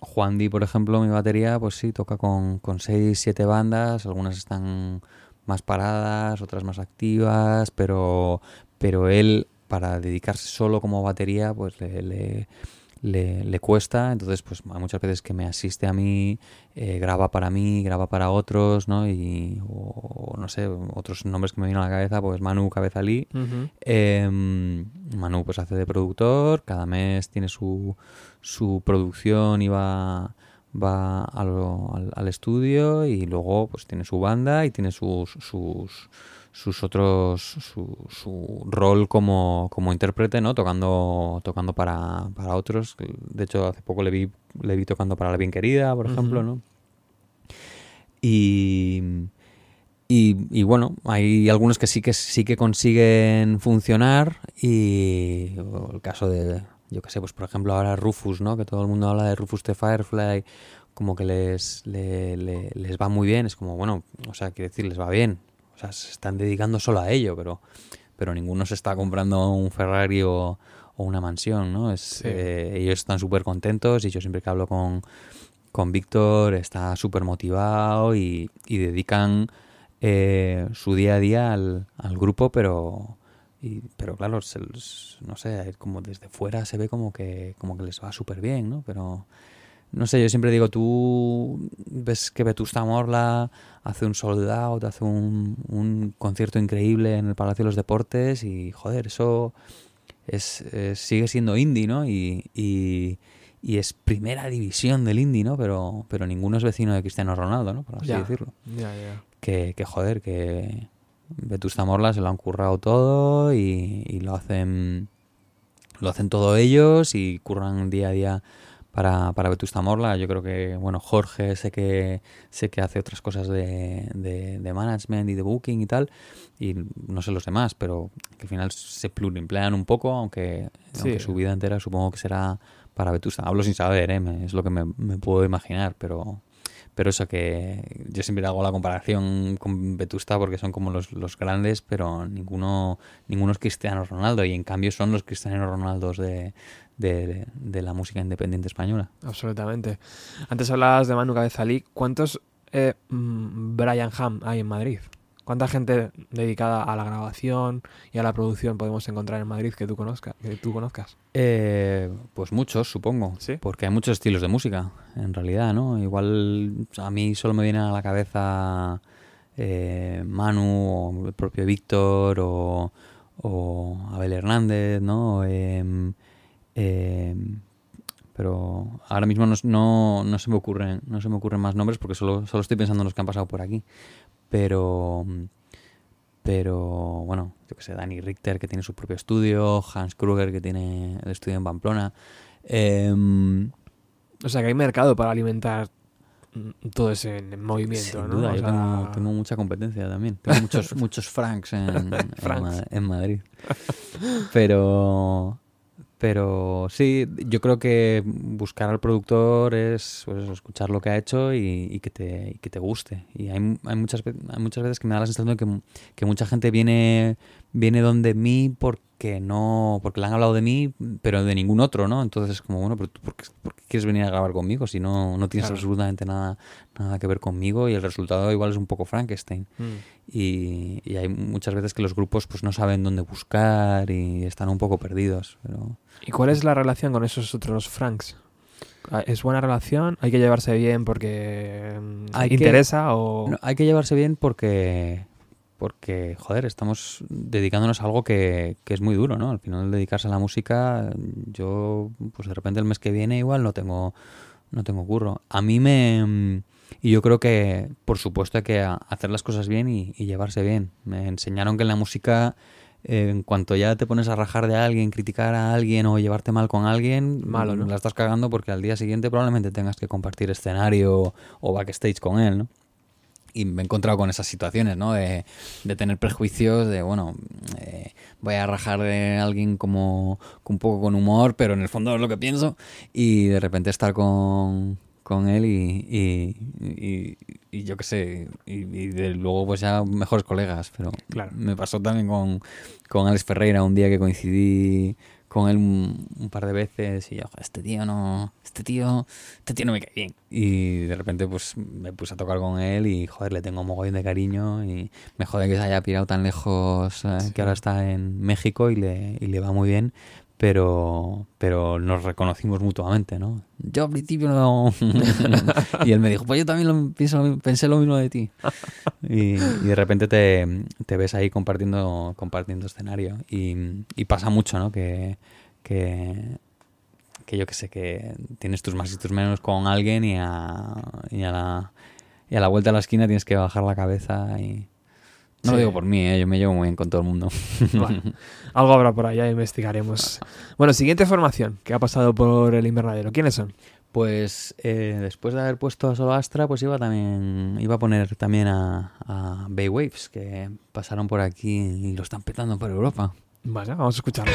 Juan Di, por ejemplo, mi batería, pues sí, toca con, con seis, siete bandas, algunas están más paradas, otras más activas, pero, pero él, para dedicarse solo como batería, pues le, le- le cuesta, entonces pues hay muchas veces que me asiste a mí, eh, graba para mí, graba para otros, ¿no? Y, o, no sé, otros nombres que me vienen a la cabeza, pues Manu Cabezalí, Ujú. Em, Manu pues hace de productor, cada mes tiene su, su producción y va, va a lo- al, al estudio y luego pues tiene su banda y tiene sus, sus, sus otros su, su rol como, como intérprete, ¿no? Tocando, tocando para, para otros. De hecho, hace poco le vi, le vi tocando para La Bien Querida, por ejemplo. ¿no? Y, y, y bueno, hay algunos que sí que sí que consiguen funcionar y el caso de, yo qué sé, pues por ejemplo ahora Rufus, ¿no? Que todo el mundo habla de Rufus the Firefly, como que les, le- le- les va muy bien, es como, bueno, o sea, quiero decir, les va bien, o sea, se están dedicando solo a ello, pero, pero ninguno se está comprando un Ferrari o, o una mansión, ¿no? Es, Sí. eh, ellos están súper contentos y yo siempre que hablo con, con Víctor está súper motivado y, y dedican eh, su día a día al, al grupo, pero y- pero claro, se no sé, como desde fuera se ve como que como que les va súper bien, ¿no? Pero no sé, yo siempre digo, tú ves que Vetusta Morla hace un sold out, hace un, un concierto increíble en el Palacio de los Deportes y, joder, eso es, es- sigue siendo indie, ¿no? Y, y, y es primera división del indie, ¿no? Pero, pero ninguno es vecino de Cristiano Ronaldo, ¿no? Por así decirlo. Ya, ya. Que, que, joder, que Vetusta Morla se lo han currado todo y, y lo hacen lo hacen todo ellos y curran día a día para, para Vetusta Morla. Yo creo que, bueno, Jorge sé que sé que hace otras cosas de, de, de management y de booking y tal, y no sé los demás, pero que al final se pluriemplean un poco, aunque, Sí. aunque su vida entera supongo que será para Vetusta. Hablo sin saber, ¿eh? Me- es lo que me, me puedo imaginar, pero pero eso que yo siempre hago la comparación con Vetusta porque son como los, los grandes, pero ninguno ninguno es Cristiano Ronaldo y en cambio son los Cristiano Ronaldos de, de, de la música independiente española. Absolutamente. Antes hablabas de Manu Cabezalí. ¿Cuántos eh, mm, Brian Ham hay en Madrid? ¿Cuánta gente dedicada a la grabación y a la producción podemos encontrar en Madrid que tú conozcas? Que tú conozcas? Eh, pues muchos, supongo. ¿Sí? Porque hay muchos estilos de música, en realidad, ¿no? Igual a mí solo me viene a la cabeza eh, Manu o el propio Víctor o, o Abel Hernández, ¿no? Em, em, pero ahora mismo no, no, no se me ocurren no se me ocurren más nombres porque solo, solo estoy pensando en los que han pasado por aquí. Pero pero bueno, yo que sé, Danny Richter que tiene su propio estudio, Hans Kruger que tiene el estudio en Pamplona. Em, O sea que hay mercado para alimentar todo ese movimiento, sin ¿no? duda, O yo sea, tengo, tengo mucha competencia también. Tengo muchos, muchos franks en, en Franks. Ma- en Madrid. Pero, pero sí, yo creo que buscar al productor es pues escuchar lo que ha hecho y, y que, te, y que te guste. Y hay, hay, muchas, hay muchas veces que me da la sensación de que, que mucha gente viene, viene donde mí porque no porque le han hablado de mí, pero de ningún otro, ¿no? Entonces es como, bueno, pero tú por qué, por qué quieres venir a grabar conmigo si no, no tienes Claro. absolutamente nada, nada que ver conmigo y el resultado igual es un poco Frankenstein. mm. Y, y hay muchas veces que los grupos pues no saben dónde buscar y están un poco perdidos. Pero ¿Y cuál es la relación con esos otros Franks? Ah, ¿Es buena relación? ¿Hay que llevarse bien porque mm, Hay que- interesa o...? no, hay que llevarse bien porque, porque, joder, estamos dedicándonos a algo que, que es muy duro, ¿no? Al final dedicarse a la música, yo, pues de repente el mes que viene igual no tengo, no tengo curro. A mí me... Y yo creo que, por supuesto, hay que hacer las cosas bien y, y llevarse bien. Me enseñaron que en la música, eh, en cuanto ya te pones a rajar de alguien, criticar a alguien o llevarte mal con alguien, Malo, ¿no? la estás cagando porque al día siguiente probablemente tengas que compartir escenario o backstage con él, ¿no? Y me he encontrado con esas situaciones, ¿no? De, de tener prejuicios, de, bueno, eh, voy a rajar de alguien como un poco con humor, pero en el fondo es lo que pienso, y de repente estar con, con él y, y, y- y yo qué sé, y, de luego pues ya mejores colegas, pero Claro. me pasó también con, con Alex Ferreira un día que coincidí con él un, un par de veces y yo, "Joder, este tío no, este tío, este tío no me cae bien. Y de repente pues me puse a tocar con él y joder, le tengo mogollón de cariño y me jode que se haya pirado tan lejos, eh, Sí. que ahora está en México y le, y le va muy bien. Pero, pero nos reconocimos mutuamente, ¿no? Yo al principio no... y él me dijo, pues yo también lo pienso, pensé lo mismo de ti. Y, de repente te, ves ahí compartiendo, compartiendo escenario. Y, pasa mucho, ¿no? Que, que, que yo que sé, que tienes tus más y tus menos con alguien y a, y a, la, y a la vuelta a la esquina tienes que bajar la cabeza y... No lo digo por mí, ¿eh? yo me llevo muy bien con todo el mundo. Bueno, algo habrá por ya investigaremos. Bueno, siguiente formación que ha pasado por el invernadero. ¿Quiénes son? Pues eh, después de haber puesto a Solo Astra, pues iba también iba a poner también a, a Bay Waves, que pasaron por aquí y lo están petando por Europa. Vale, vamos a escucharlo.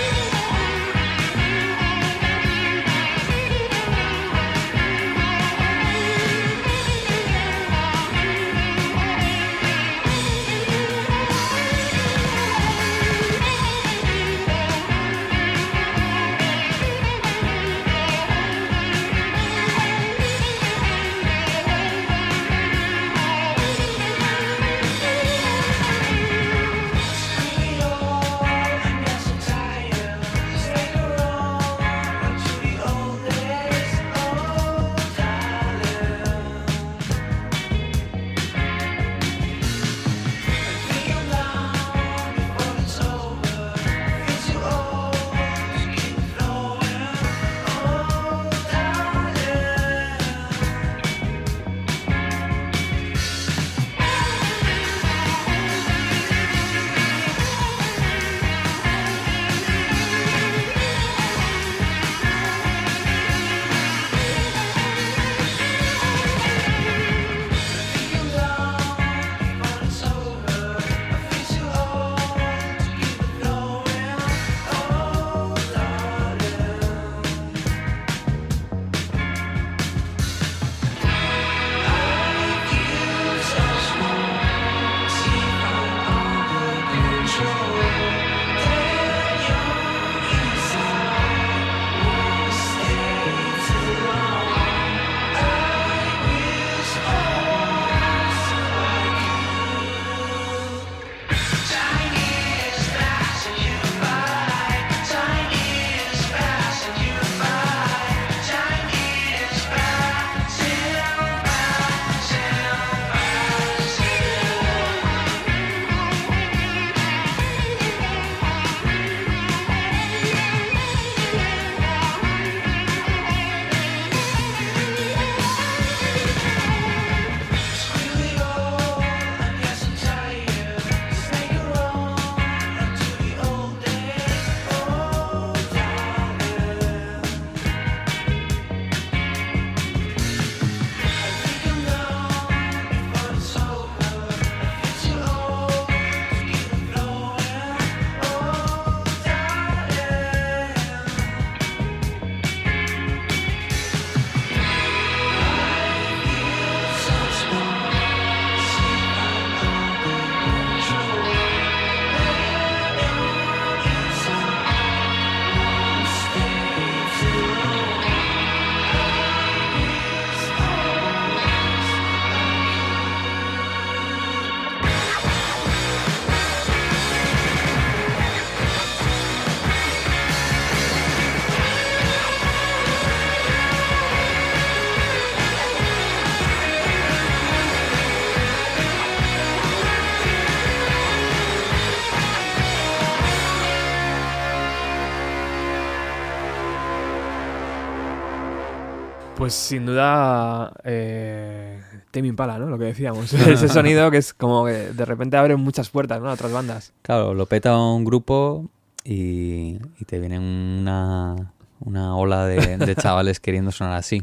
Pues sin duda, eh, Tame Impala, ¿no? Lo que decíamos. Ese sonido que es como que de repente abre muchas puertas, ¿no? A otras bandas. Claro, lo peta un grupo y, y te viene una, una ola de, de chavales queriendo sonar así.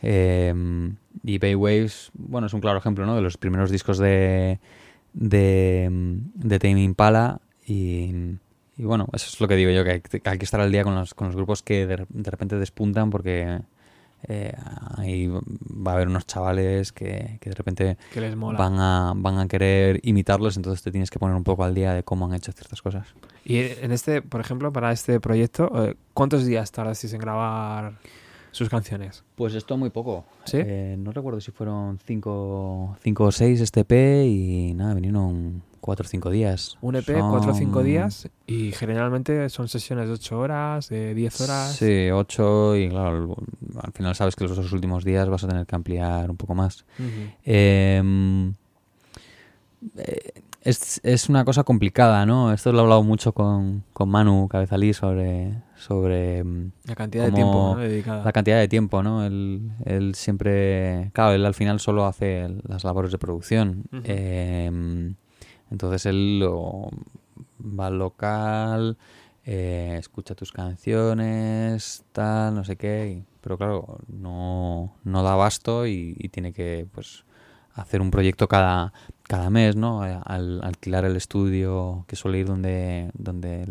Eh, y Bay Waves, bueno, es un claro ejemplo, ¿no? De los primeros discos de, de, de Tame Impala y, y bueno, eso es lo que digo yo, que hay, que hay que estar al día con los, con los grupos que de, de repente despuntan porque eh, ahí va a haber unos chavales que, que de repente Que les mola. van a, van a querer imitarlos, entonces te tienes que poner un poco al día de cómo han hecho ciertas cosas. Y en este, por ejemplo, para este proyecto, eh, ¿cuántos días tardasteis en grabar sus canciones? Pues esto muy poco. ¿Sí? Eh, no recuerdo si fueron cinco, cinco o seis este EP y nada, vinieron cuatro o cinco días. Un EP, Son- 4 o 5 días y generalmente son sesiones de 8 horas, de 10 horas. Sí, ocho y claro, al final sabes que los dos últimos días vas a tener que ampliar un poco más. Eh, es, es una cosa complicada, ¿no? Esto lo he hablado mucho con, con Manu Cabezalí sobre, sobre mm, La cantidad de tiempo ¿no? dedicada. la cantidad de tiempo, ¿no? Él, él siempre, claro, él al final solo hace las labores de producción. Eh, entonces él lo- va al local, eh, escucha tus canciones, tal, no sé qué. pero claro, no, da abasto y, tiene que, pues, hacer un proyecto cada, cada mes, ¿no? Eh, Al alquilar el estudio que suele ir donde, donde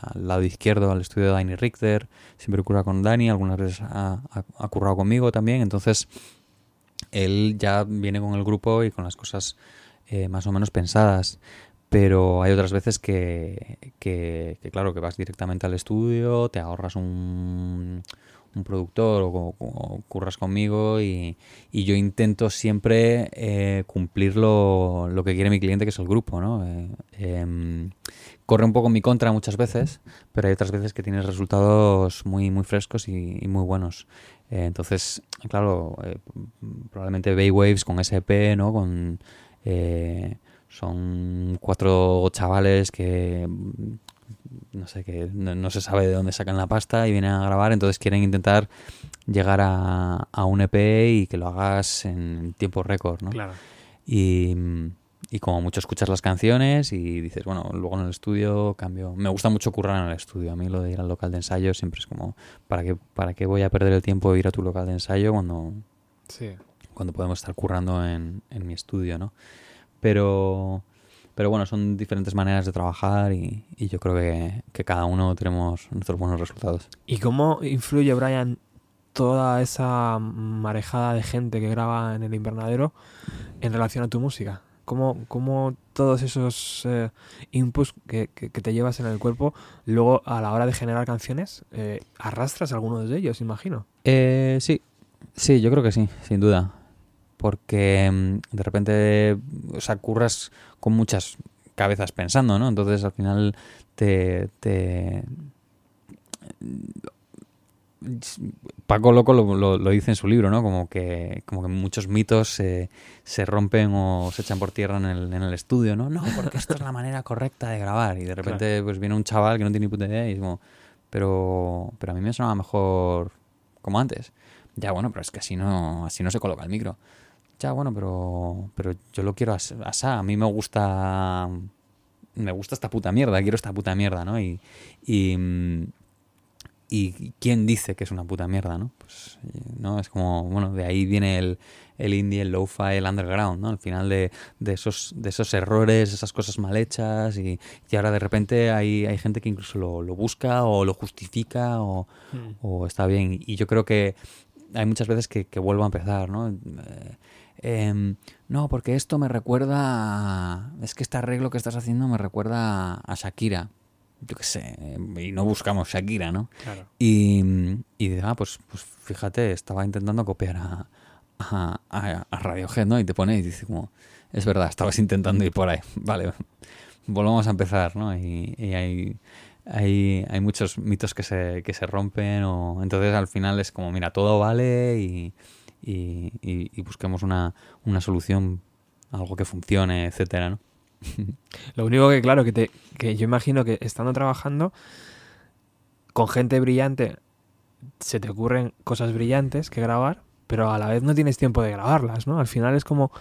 al lado izquierdo, al estudio de Dani Richter, siempre curra con Dani, algunas veces ha, ha- ha currado conmigo también, entonces él ya viene con el grupo y con las cosas eh, más o menos pensadas. Pero hay otras veces que, que, claro, que vas directamente al estudio, te ahorras un, un productor o, curras conmigo y, y yo intento siempre eh, cumplir lo, lo que quiere mi cliente, que es el grupo, ¿no? Eh, em, corre un poco mi contra muchas veces, pero hay otras veces que tienes resultados muy, muy frescos y, muy buenos. Entonces, claro, probablemente Bay Waves con SP, ¿no? Con, eh, son cuatro chavales que mm, no sé, que no, no se sabe de dónde sacan la pasta y vienen a grabar, entonces quieren intentar llegar a, a un EP y que lo hagas en tiempo récord, ¿no? Claro. Y, y como mucho escuchas las canciones y dices, bueno, luego en el estudio cambio. Me gusta mucho currar en el estudio. A mí lo de ir al local de ensayo siempre es como, ¿para qué, para qué voy a perder el tiempo de ir a tu local de ensayo cuando, Sí. Cuando podemos estar currando en, en mi estudio, ¿no? Pero, pero bueno, son diferentes maneras de trabajar y, y yo creo que, que cada uno tenemos nuestros buenos resultados. ¿Y cómo influye, Brian, toda esa marejada de gente que graba en el invernadero en relación a tu música? ¿Cómo, cómo todos esos eh, inputs que, que- que te llevas en el cuerpo, luego a la hora de generar canciones, eh, arrastras algunos de ellos, imagino? Eh, sí, sí, yo creo que sí, sin duda. Porque mm, de repente, o sea, curras con muchas cabezas pensando, ¿no? Entonces al final te... te... Paco Loco lo, lo- lo dice en su libro, ¿no? Como que, como que muchos mitos se, se rompen o se echan por tierra en el, en el estudio, ¿no? No, porque esto es la manera correcta de grabar. Y de repente pues viene un chaval que no tiene ni puta idea y es como, pero, pero a mí me sonaba mejor como antes. Ya, bueno, pero es que así no, así no se coloca el micro. Ya, bueno, pero, pero yo lo quiero as- asá. A mí me gusta, me gusta esta puta mierda. Quiero esta puta mierda, ¿no? Y, y, mm, y quién dice que es una puta mierda, ¿no? Pues, ¿no? Es como, bueno, de ahí viene el, el indie, el lo-fi, el underground, ¿no? Al final de, de esos, de esos errores, esas cosas mal hechas y, y ahora de repente hay, hay gente que incluso lo, lo busca o lo justifica o, o está bien. Y yo creo que hay muchas veces que, que vuelvo a empezar, ¿no? Eh, em, no, porque esto me recuerda. a- Es que este arreglo que estás haciendo me recuerda a Shakira. Yo qué sé. Y no buscamos Shakira, ¿no? Claro. Y, y ah, pues, pues fíjate, estaba intentando copiar a, a, a- a Radiohead, ¿no? Y te pone y dice como, es verdad, estabas intentando ir por ahí. Vale, volvamos a empezar, ¿no? Y, y hay, hay, hay muchos mitos que se, que se rompen o entonces al final es como, mira, todo vale y, y, busquemos una, una solución, algo que funcione, etcétera, ¿no? Lo único que, claro, que, te, que yo imagino que estando trabajando con gente brillante, se te ocurren cosas brillantes que grabar, pero a la vez no tienes tiempo de grabarlas, ¿no? Al final es como,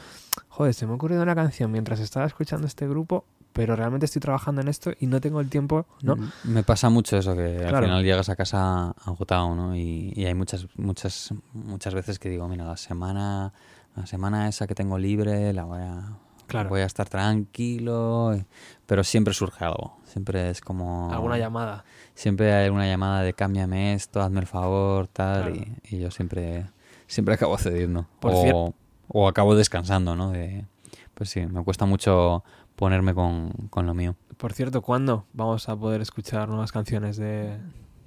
joder, se me ha ocurrido una canción mientras estaba escuchando este grupo, pero realmente estoy trabajando en esto y no tengo el tiempo, ¿no? Me pasa mucho eso, que al final llegas a casa agotado, ¿no? Y, y hay muchas, muchas, muchas veces que digo, mira, la semana, la semana esa que tengo libre, la voy a, Claro. voy a estar tranquilo, pero siempre surge algo. Siempre es como... Alguna llamada. Siempre hay alguna llamada de cámbiame esto, hazme el favor, tal, Claro. y, y yo siempre, siempre acabo cediendo. Por o, o acabo descansando, ¿no? De, pues sí, me cuesta mucho ponerme con, con lo mío. Por cierto, ¿cuándo vamos a poder escuchar nuevas canciones de,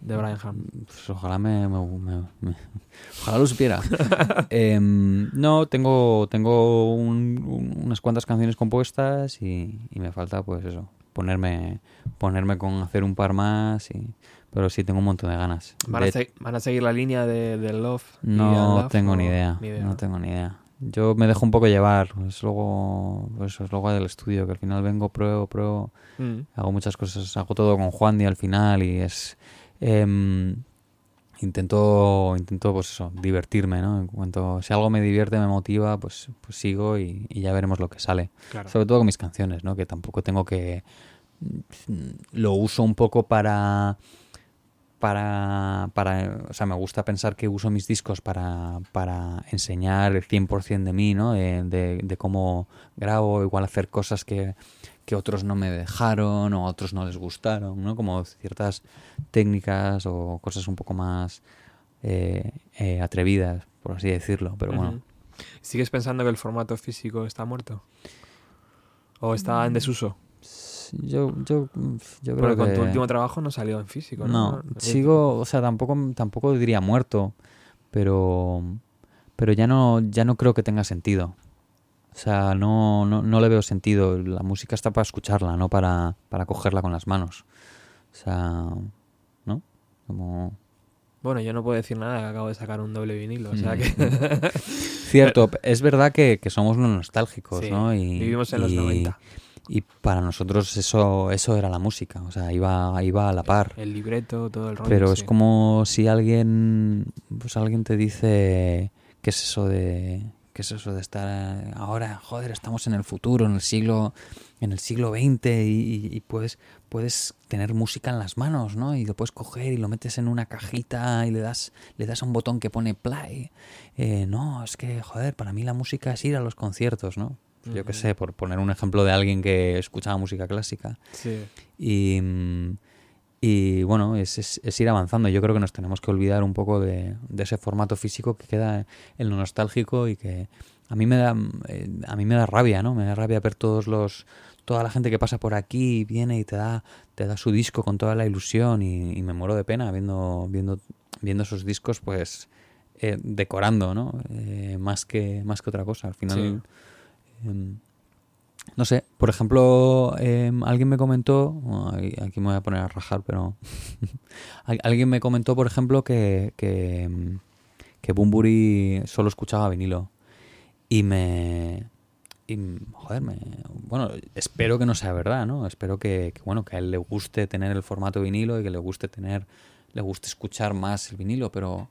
de Brian Ham? Pues ojalá me, me- me- me- ojalá lo supiera. Em, no, tengo, tengo un- un- unas cuantas canciones compuestas y, y me falta, pues eso, ponerme, ponerme con hacer un par más. Y, pero sí, tengo un montón de ganas. ¿Van a, De- se- van a seguir la línea de, de Love? y no tengo o- ni idea, ni idea, no ¿no? tengo ni idea. Yo me dejo un poco llevar, es luego, pues es luego del estudio, que al final vengo, pruebo, pruebo, Mm. hago muchas cosas, hago todo con Juan y al final y es em, intento intento pues eso, divertirme, ¿no? En cuanto si algo me divierte, me motiva, pues pues sigo y, y ya veremos lo que sale. Claro. Sobre todo con mis canciones, ¿no? Que tampoco tengo que lo uso un poco para para, para, o sea, me gusta pensar que uso mis discos para, para enseñar el 100% de mí, ¿no? De, de- de cómo grabo, igual hacer cosas que, que otros no me dejaron o a otros no les gustaron, ¿no? Como ciertas técnicas o cosas un poco más eh, eh, atrevidas, por así decirlo, pero bueno. ¿Sigues pensando que el formato físico está muerto? ¿O está Mm. en desuso? Yo, yo, yo creo Porque con que... tu último trabajo no salió en físico, ¿no? No, sigo, o sea, tampoco, tampoco diría muerto, pero, pero ya no, ya no creo que tenga sentido. O sea, no, no, no le veo sentido. La música está para escucharla, no para, para cogerla con las manos. O sea, ¿no? Como... Bueno, yo no puedo decir nada, que acabo de sacar un doble vinilo, o sea Mm. que... Cierto, es verdad que, que somos unos nostálgicos, Sí, ¿no? Y, vivimos en los y- 90. Y para nosotros eso, eso era la música, o sea, iba, iba a la par. El libreto, todo el rollo. Pero es sí. como si alguien, pues alguien te dice, ¿qué es eso de, qué es eso de estar ahora, joder, estamos en el futuro, en el siglo, en el siglo XX y, y- y puedes, puedes tener música en las manos, ¿no? Y lo puedes coger y lo metes en una cajita y le das, le das a un botón que pone play. Eh, no, es que, joder, para mí la música es ir a los conciertos, ¿no? Yo qué sé, por poner un ejemplo de alguien que escuchaba música clásica. Sí. Y, y bueno, es, es- es ir avanzando. Yo creo que nos tenemos que olvidar un poco de, de ese formato físico que queda en lo nostálgico y que a mí me da eh, a mí me da rabia, ¿no? Me da rabia ver todos los toda la gente que pasa por aquí y viene y te da te da su disco con toda la ilusión y, y me muero de pena viendo viendo viendo esos discos pues eh, decorando, ¿no? Eh, más que más que otra cosa. Al final em, no sé, por ejemplo, em, alguien me comentó, aquí me voy a poner a rajar, pero Al- alguien me comentó, por ejemplo, que, que, em, que Bumburi solo escuchaba vinilo. Y me... Y, joder, me, bueno, espero que no sea verdad, ¿no? Espero que, que, bueno, que a él le guste tener el formato vinilo y que le guste tener, le guste escuchar más el vinilo, pero,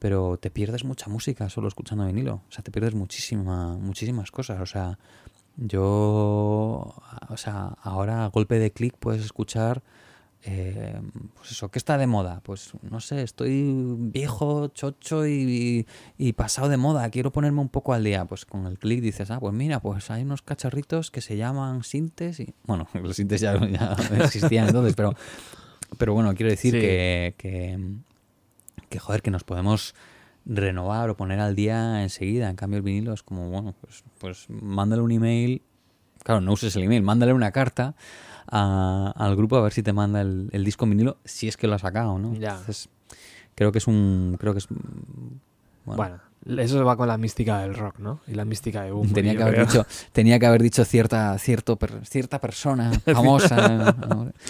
pero te pierdes mucha música solo escuchando vinilo. O sea, te pierdes muchísima, muchísimas cosas. O sea, yo, o sea, ahora a golpe de clic puedes escuchar, eh, pues eso, ¿qué está de moda? Pues no sé, estoy viejo, chocho y, y pasado de moda, quiero ponerme un poco al día. Pues con el clic dices, ah, pues mira, pues hay unos cacharritos que se llaman sintes y, bueno, los sintes ya, ya existían entonces, pero, pero bueno, quiero decir Sí. que, que, que, joder, que nos podemos renovar o poner al día enseguida. En cambio, el vinilo es como, bueno, pues, pues mándale un email. Claro, no uses el email, mándale una carta a- al grupo a ver si te manda el, el disco en vinilo, si es que lo ha sacado, ¿no? Ya. Entonces, creo que es un. Creo que es. Bueno, Bueno, eso va con la mística del rock, ¿no? Y la mística de Bumburi, tenía que haber dicho, tenía que haber dicho cierta, cierto, per- cierta persona famosa. ¿no?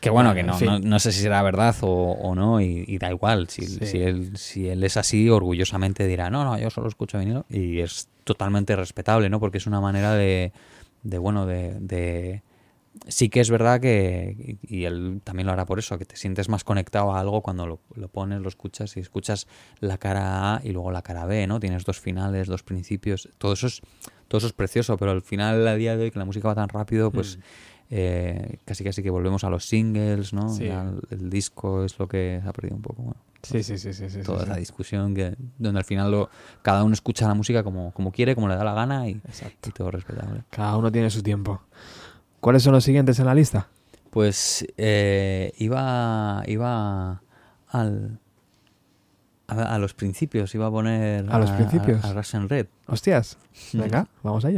Que bueno, que no, en fin. no, no sé si será verdad o, o no, y, y da igual. Si, Sí. si, él, si él es así, orgullosamente dirá, no, no, yo solo escucho vinilo. Y es totalmente respetable, ¿no? Porque es una manera de, de bueno, de, de, sí que es verdad que, y él también lo hará por eso, que te sientes más conectado a algo cuando lo, lo pones, lo escuchas y escuchas la cara A y luego la cara B, ¿no? Tienes dos finales, dos principios, todo eso es, todo eso es precioso, pero al final, a día de hoy, que la música va tan rápido, pues eh, casi casi que volvemos a los singles, ¿no? Sí. El, disco es lo que se ha perdido un poco, bueno, Sí, sí, sí, sí. sí, toda sí, sí. discusión que, donde al final lo, cada uno escucha la música como, como quiere, como le da la gana y, todo respetable. Cada uno tiene su tiempo. ¿Cuáles son los siguientes en la lista? Pues eh, iba, iba al, a, a los principios, iba a poner ¿A los principios? A, Russian Red. Hostias. Venga, vamos a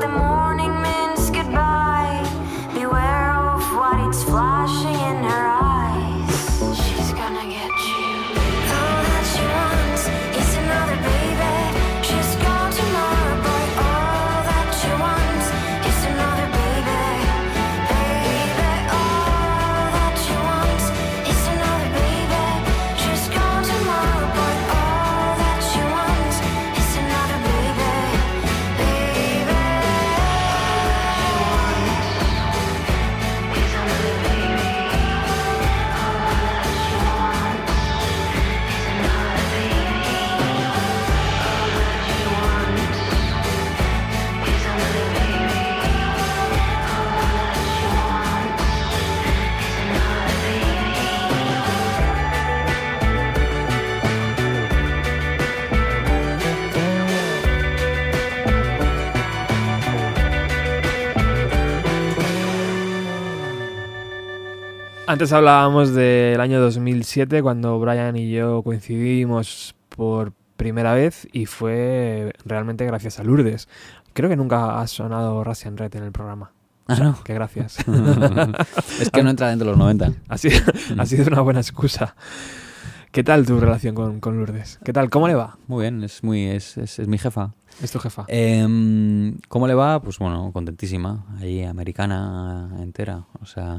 the morning Antes hablábamos del año 2007 cuando Brian y yo coincidimos por primera vez y fue realmente gracias a Lourdes. Creo que nunca ha sonado Russian Red en el programa. Ah, no. Que gracias. es que no entra dentro de los 90. ha, sido, ha sido una buena excusa. ¿Qué tal tu relación con, con Lourdes? ¿Qué tal? ¿Cómo le va? Muy bien, es muy es, es, es mi jefa. Es tu jefa. Em, ¿Cómo le va? Pues bueno, contentísima. Allí, americana entera. O sea,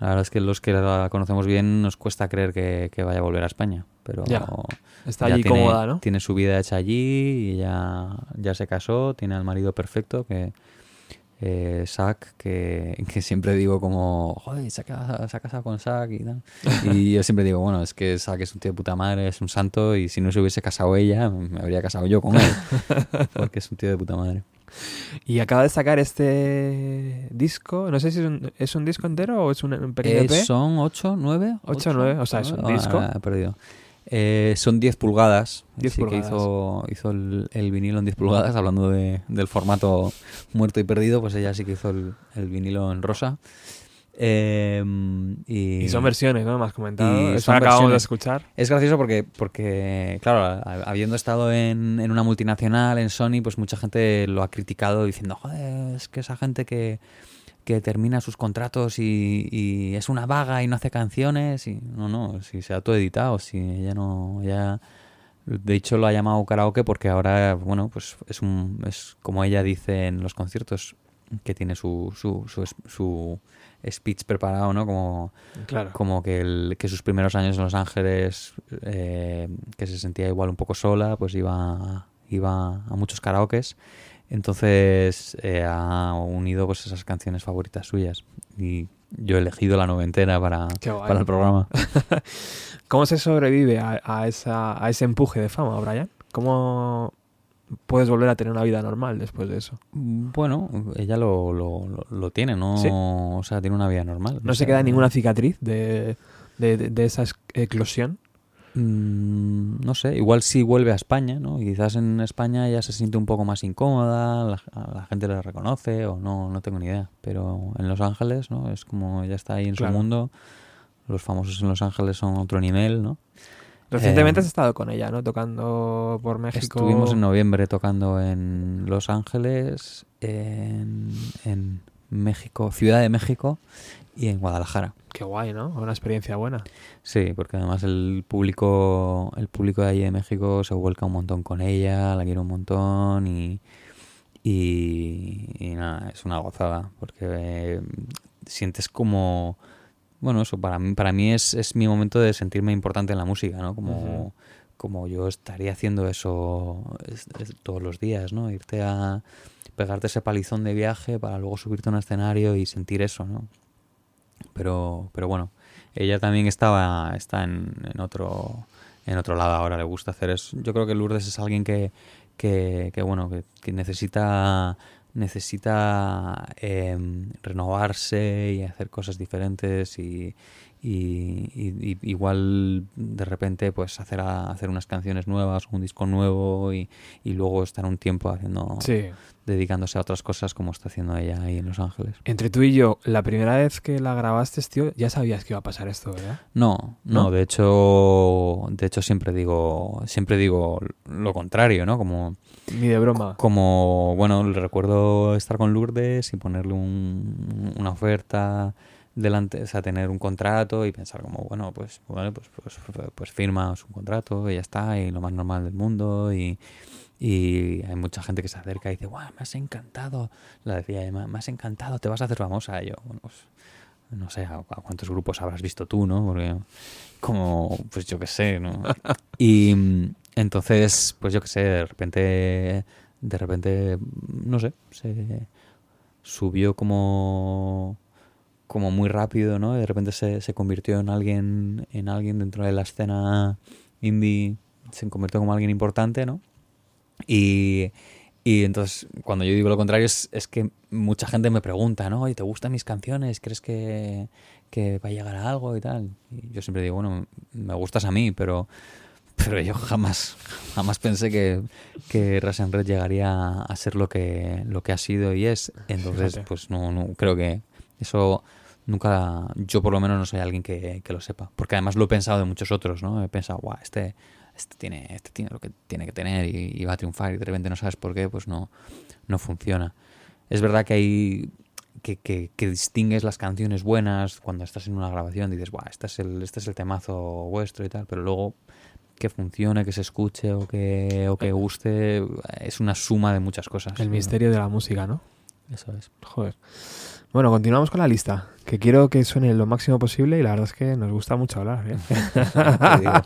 la verdad es que los que la conocemos bien nos cuesta creer que, que vaya a volver a España. Pero Ya, Está ya allí tiene, cómoda, ¿no? Tiene su vida hecha allí y ya, ya se casó, tiene al marido perfecto que eh, Zack, que, que siempre digo como, joder, se ha, ca- se ha casado con Zack y tal. Y yo siempre digo, bueno, es que Zack es un tío de puta madre, es un santo y si no se hubiese casado ella, me habría casado yo con él. Porque es un tío de puta madre. Y acaba de sacar este disco. No sé si es un, ¿es un disco entero o es un, un pequeño Eh, EP. son 8, 9. Ocho, nueve, o sea, es un disco. he perdido. Eh, son 10 pulgadas. 10 Así pulgadas. que hizo, hizo el, el vinilo en 10 pulgadas, hablando de- del formato muerto y perdido, pues ella sí que hizo el, el vinilo en rosa. Eh, y, Y son versiones, ¿no? Has comentado. Eso acabamos de escuchar. Es gracioso porque, porque claro, habiendo estado en, en una multinacional, en Sony, pues mucha gente lo ha criticado diciendo, joder, es que esa gente que, que termina sus contratos y, y es una vaga y no hace canciones. Y no, no, si se ha todo editado, si ella no, ella... De hecho lo ha llamado karaoke porque ahora, bueno, pues es un, es como ella dice en los conciertos, que tiene su, su, su, su speech preparado, ¿no? Como, Claro. como que, el- que sus primeros años en Los Ángeles, eh, que se sentía igual un poco sola, pues iba, iba a muchos karaokes Entonces eh, ha unido pues esas canciones favoritas suyas y yo he elegido la noventena para, para el programa. ¿Cómo se sobrevive a, a esa, a ese empuje de fama, Brian? ¿Cómo puedes volver a tener una vida normal después de eso? Bueno, ella lo, lo, lo- lo tiene, ¿no? ¿Sí? O sea, tiene una vida normal. ¿No O se queda ninguna cicatriz de, de, de- de esa es- eclosión? Mm, no sé, igual si vuelve a España, ¿no? Y quizás en España ya se siente un poco más incómoda, la, la gente le reconoce o no, no tengo ni idea. Pero en Los Ángeles, ¿no? Es como ya está ahí en Claro. su mundo. Los famosos en Los Ángeles son otro nivel, ¿no? Recientemente Eh, has estado con ella, ¿no? Tocando por México. Estuvimos en noviembre tocando en Los Ángeles, en, en México, Ciudad de México y en Guadalajara. Qué guay, ¿no? Una experiencia buena. Sí, porque además el público, el público de allí de México se vuelca un montón con ella, la quiere un montón y, y, y nada, es una gozada, porque eh, sientes como, bueno, eso para mí, para mí es, es mi momento de sentirme importante en la música, ¿no? Como, como yo estaría haciendo eso es- es todos los días, ¿no? Irte a pegarte ese palizón de viaje para luego subirte a un escenario y sentir eso, ¿no? Pero, pero bueno, ella también estaba, está en, en otro en otro lado ahora, le gusta hacer eso. Yo creo que Lourdes es alguien que, que, que, bueno, que, que necesita necesita em, renovarse y hacer cosas diferentes y, y- y- y igual de repente pues hacer a- hacer unas canciones nuevas, un disco nuevo y, y luego estar un tiempo haciendo Sí. dedicándose a otras cosas como está haciendo ella ahí en Los Ángeles. Entre tú y yo, la primera vez que la grabaste, tío, ya sabías que iba a pasar esto, ¿verdad? No, ¿No? no, de hecho, de hecho siempre digo, siempre digo lo contrario, ¿no? Como, Ni de broma. como, bueno, le recuerdo estar con Lourdes y ponerle un- una oferta delante, o sea, tener un contrato y pensar como, bueno, pues, vale, pues, pues, pues firmas un contrato y ya está, y lo más normal del mundo y, y hay mucha gente que se acerca y dice, guau, me has encantado, la decía ella, me has encantado, te vas a hacer famosa, y yo, bueno, pues, no sé, a, a cuántos grupos habrás visto tú, ¿no? Porque como, pues yo qué sé, ¿no? Y entonces, pues yo qué sé, de repente, de repente, no sé, se subió como como muy rápido, ¿no? De repente se, se convirtió en alguien, en alguien dentro de la escena indie, se convirtió como alguien importante, ¿no? Y, y entonces, cuando yo digo lo contrario, es, es que mucha gente me pregunta, ¿no? Oye, ¿te gustan mis canciones? ¿Crees que, que va a llegar a algo y tal? Y yo siempre digo, bueno, me gustas a mí, pero, pero yo jamás, jamás pensé que, que Ras and Red llegaría a ser lo que, lo que ha sido y es. Entonces, Fíjate. pues no, no, creo que eso nunca, yo por lo menos no soy alguien que, que lo sepa. Porque además lo he pensado de muchos otros, ¿no? He pensado, guau, este, este tiene, este tiene lo que tiene que tener y, y va a triunfar y de repente no sabes por qué, pues no, no funciona. Es verdad que hay que, que, que distingues las canciones buenas cuando estás en una grabación, dices, guau, este es el, este es el temazo vuestro y tal, pero luego que funcione, que se escuche o que, o que guste, es una suma de muchas cosas. El misterio de la música, ¿no? Eso es. Joder. Bueno, continuamos con la lista, que quiero que suene lo máximo posible y la verdad es que nos gusta mucho hablar. ¿eh?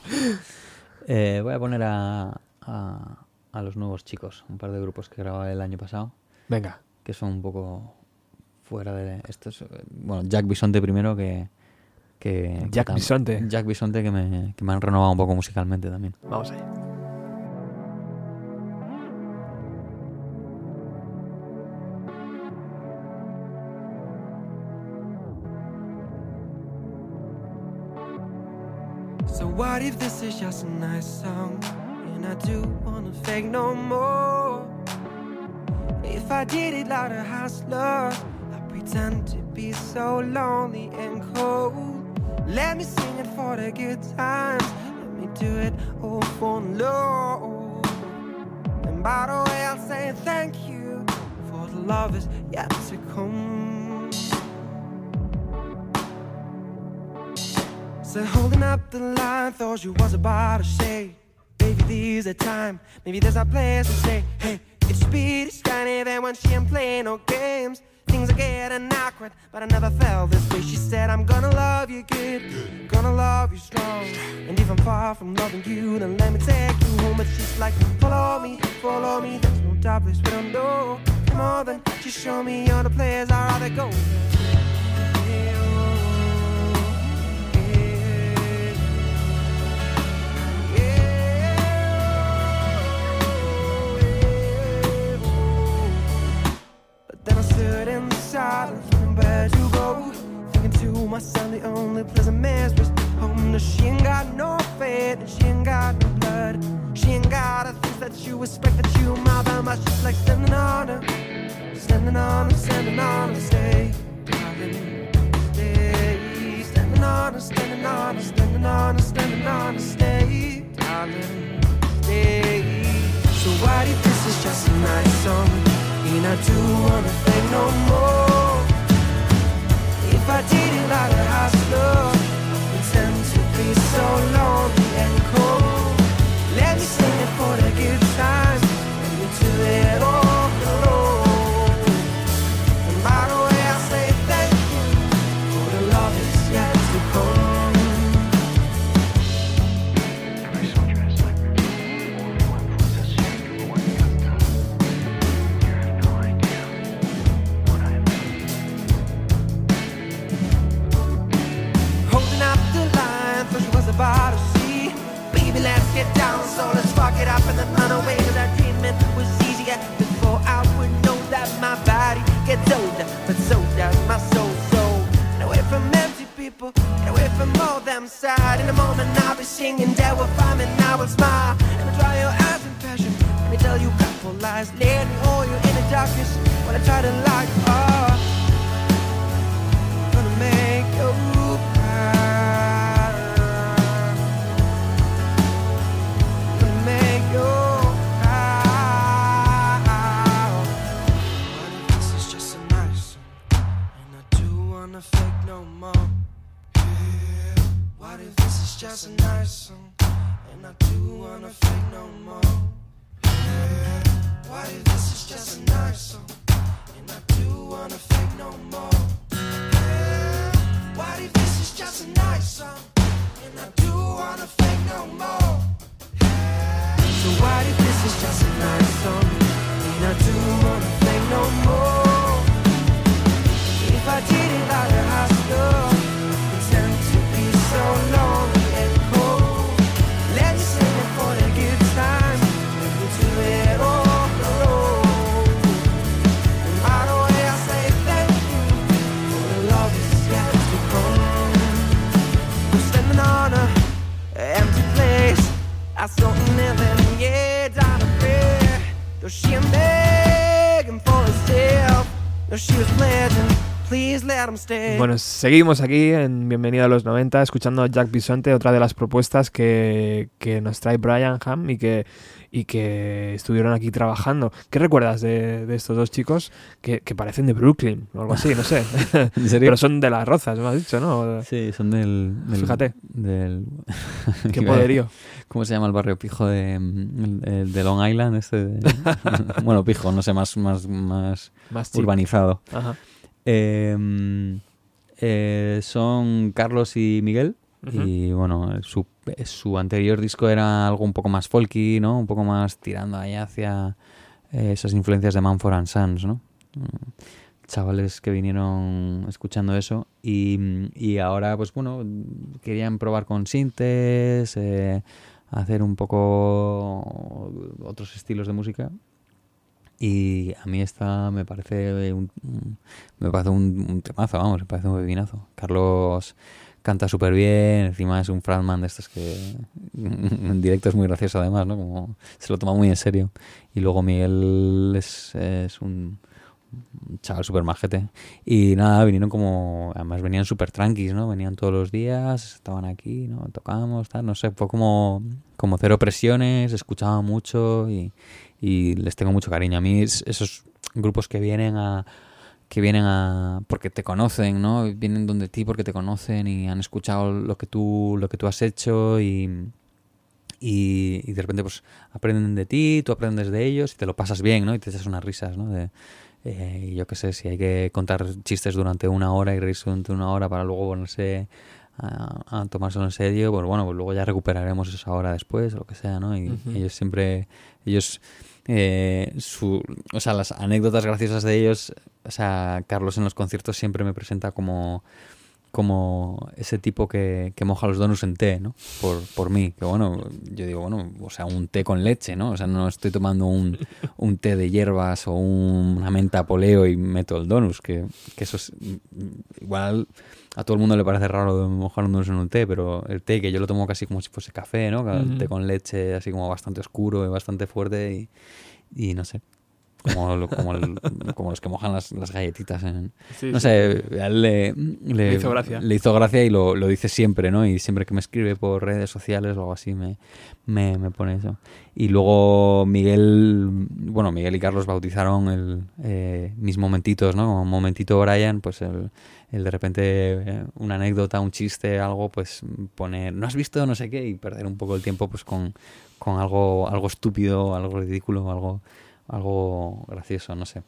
Eh, voy a poner a, a, a los nuevos chicos, un par de grupos que grababa el año pasado, Venga, que son un poco fuera de estos. eh, Bueno, Jack Bisonte primero, que. que que Jack tam- Bisonte. Jack Bisonte, que me, que me han renovado un poco musicalmente también. vamos allá. What if this is just a nice song And I do wanna fake no more? If I did it like a hustler I pretend to be so lonely and cold. Let me sing it for the good times Let me do it all for love. And by the way I'll say thank you For the love is yet to come So holding up the line, thought you was about to say, Maybe there's a time, maybe there's a place to say, Hey, it's speed, it's kind even when she ain't playing no games. Things are getting awkward, but I never felt this way. She said, I'm gonna love you good, gonna love you strong. And if I'm far from loving you, then let me take you home. But she's like, follow me, follow me. There's no doubt this we don't know. Come on, then just show me all the places I'd rather go. Then I stood in the silence, wondering where to go. Thinking to myself, the only place I miss was home. No, she ain't got no faith, and she ain't got no blood. She ain't got the things that you expect that you might mother must just like standing on her, standing on her, standing on her, stay, stay, standing on her, standing on her, standing on her, standing on her, stay, darling, stay. So what if this is just a nice song? And I do wanna think no more. If I did it like a hustler, pretend to be so lonely and cold. Bueno, seguimos aquí en Bienvenido a los 90, escuchando a Jack Bisonte, otra de las propuestas que, que nos trae Brian Ham y que, y que estuvieron aquí trabajando. ¿Qué recuerdas de, de estos dos chicos que, que parecen de Brooklyn o algo así? No sé. ¿En serio? Pero son de las rozas, me has dicho, ¿no? Sí, son del... del- Fíjate. Del... Qué poderío. ¿Cómo se llama el barrio pijo de, de Long Island? Este de- bueno, pijo, no sé, más, más, más Más urbanizado. Ajá. Eh, mm, eh, son Carlos y Miguel. Y bueno, su, su anterior disco era algo un poco más folky, ¿no? Un poco más tirando ahí hacia eh, esas influencias de Manford and Sons, ¿no? Mm, Chavales que vinieron escuchando eso y, y ahora, pues bueno, querían probar con sintes, eh, hacer un poco otros estilos de música y a mí esta me parece un, me parece un, un temazo, vamos, me parece un bebinazo. Carlos canta súper bien, encima es un frontman de estos que en directo es muy gracioso además, ¿no? Como se lo toma muy en serio. Y luego Miguel es, es un, chaval súper majete. Y nada, vinieron como, además venían súper tranquis, ¿no? Venían todos los días, estaban aquí, ¿no? Tocábamos, tal, no sé, fue como, como cero presiones, escuchaba mucho y, y les tengo mucho cariño. A mí es- esos grupos que vienen a que vienen a porque te conocen, ¿no? Vienen donde ti porque te conocen y han escuchado lo que tú lo que tú has hecho y y, y de repente pues aprenden de ti, tú aprendes de ellos y te lo pasas bien, ¿no? Y te echas unas risas, ¿no? De, eh, yo qué sé, si hay que contar chistes durante una hora y reírse durante una hora para luego ponerse a, a tomárselo en serio, pues bueno, pues luego ya recuperaremos esa hora después o lo que sea, ¿no? Y ellos siempre, ellos, eh, su, o sea, las anécdotas graciosas de ellos, o sea, Carlos en los conciertos siempre me presenta como como ese tipo que, que moja los donuts en té, ¿no? Por, por mí, que bueno, yo digo, bueno, o sea, un té con leche, ¿no? O sea, no estoy tomando un, un té de hierbas o un- una menta poleo y meto el donus, que, que eso es igual a todo el mundo le parece raro mojar un donus en un té, pero el té que yo lo tomo casi como si fuese café, ¿no? El té con leche así como bastante oscuro y bastante fuerte y, y no sé. Como, lo- como, el- como los que mojan las, las galletitas en, Sí, no sé, a él le, le, Le hizo gracia. le hizo gracia y lo, lo dice siempre, ¿no? Y siempre que me escribe por redes sociales o algo así me, me, me pone eso. Y luego Miguel, bueno, Miguel y Carlos bautizaron el, eh, mis momentitos, ¿no? Como momentito Brian, pues el, el de repente eh, una anécdota, un chiste, algo, pues poner, ¿no has visto no sé qué? Y perder un poco el tiempo pues con, con algo, algo estúpido, algo ridículo, algo, algo gracioso, no sé.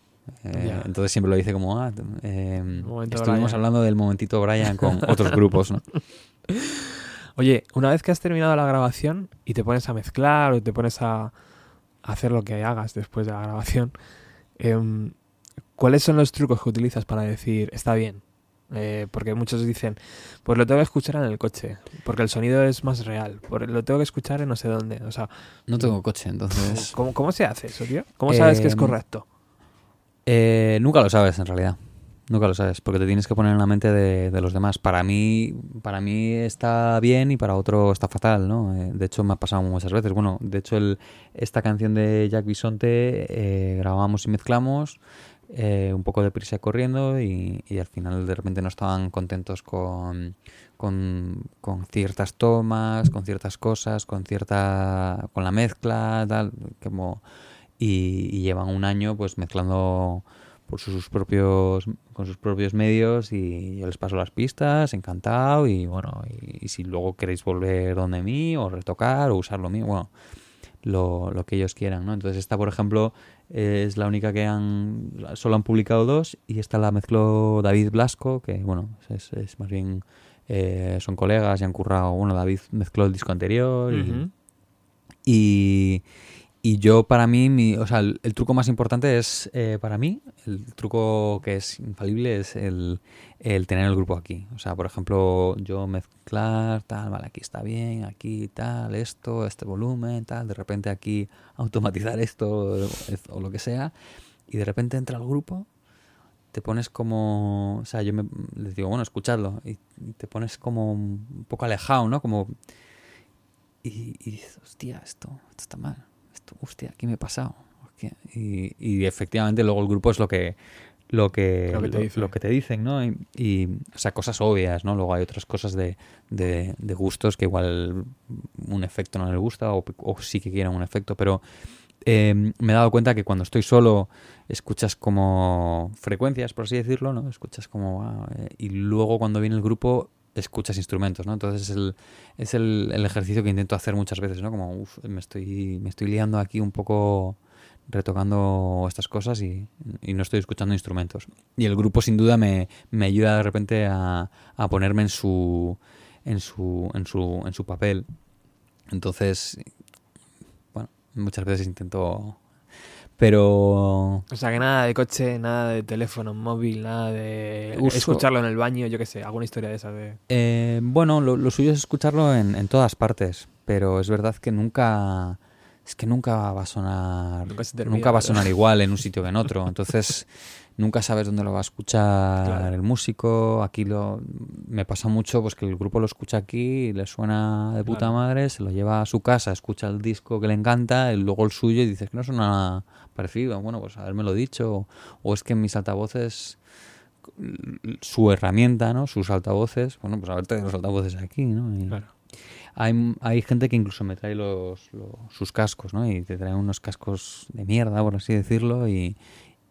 Eh, entonces siempre lo dice como, ah, eh, estuvimos Brian. hablando del momentito Brian con otros grupos, ¿no? Oye, una vez que has terminado la grabación y te pones a mezclar o te pones a, a hacer lo que hagas después de la grabación, em, ¿cuáles son los trucos que utilizas para decir está bien? Eh, porque muchos dicen, pues lo tengo que escuchar en el coche, porque el sonido es más real, por, lo tengo que escuchar en no sé dónde. O sea, No tengo coche, entonces... ¿cómo, cómo se hace eso, tío? ¿Cómo sabes que es Em, correcto? Eh, nunca lo sabes, en realidad. Nunca lo sabes, porque te tienes que poner en la mente de, de los demás. Para mí, para mí está bien y para otro está fatal, ¿no? Eh, de hecho, me ha pasado muchas veces. Bueno, de hecho, el, esta canción de Jack Bisonte eh, grabamos y mezclamos eh, un poco de prisa corriendo y, al final de repente no estaban contentos con, con, ciertas tomas, con ciertas cosas, con cierta con la mezcla, tal, como y, llevan un año pues mezclando por sus propios con sus propios medios y yo les paso las pistas encantado y bueno y, y si luego queréis volver donde mí o retocar o usar lo mío bueno lo, lo que ellos quieran no entonces esta por ejemplo es la única que han solo han publicado dos y esta la mezcló David Blasco que bueno es, es más bien eh, son colegas y han currado. Bueno David mezcló el disco anterior y, y yo para mí, mi, o sea, el, truco más importante es, eh, para mí, el truco que es infalible es el, el tener el grupo aquí. O sea, por ejemplo, yo mezclar, tal, vale, aquí está bien, aquí tal, esto, este volumen, tal, de repente aquí automatizar esto es- o lo que sea, y de repente entra el grupo, te pones como, o sea, yo me, les digo, bueno, escuchadlo, y, y te pones como un poco alejado, ¿no? Como y, y dices, hostia, esto, esto está mal. Hostia, aquí me he pasado. Y, y efectivamente luego el grupo es lo que lo que, Lo que te lo- dice. lo que te dicen, ¿no? Y, y, o sea, cosas obvias, ¿no? Luego hay otras cosas de, de, de gustos que igual un efecto no les gusta o, o sí que quieren un efecto, pero eh, me he dado cuenta que cuando estoy solo escuchas como frecuencias, por así decirlo, ¿no? Escuchas como... ah, eh, y luego cuando viene el grupo escuchas instrumentos, ¿no? Entonces es el, es el, el ejercicio que intento hacer muchas veces, ¿no? Como, uff, me estoy, me estoy liando aquí un poco retocando estas cosas y, y no estoy escuchando instrumentos. Y el grupo sin duda me, me ayuda de repente a, a ponerme en su, en su, en su, en su papel. Entonces, bueno, muchas veces intento... Pero O sea, que nada de coche, nada de teléfono móvil, nada de Uso- escucharlo en el baño, yo qué sé, alguna historia de esa de... Eh, bueno, lo, lo suyo es escucharlo en, en todas partes, pero es verdad que nunca es que nunca va a sonar Nunca se termina, nunca va a sonar igual en un sitio que en otro, entonces nunca sabes dónde lo va a escuchar Claro. el músico. Aquí lo me pasa mucho pues que el grupo lo escucha aquí, y le suena de puta Claro. madre, se lo lleva a su casa, escucha el disco que le encanta, y luego el suyo y dices que no suena nada parecido. Bueno, pues haberme dicho o, o es que en mis altavoces su herramienta, ¿no? Sus altavoces, bueno, pues haberte los altavoces aquí, ¿no? Y Claro. hay, hay gente que incluso me trae los, los- sus cascos, ¿no? Y te traen unos cascos de mierda, por así decirlo, y,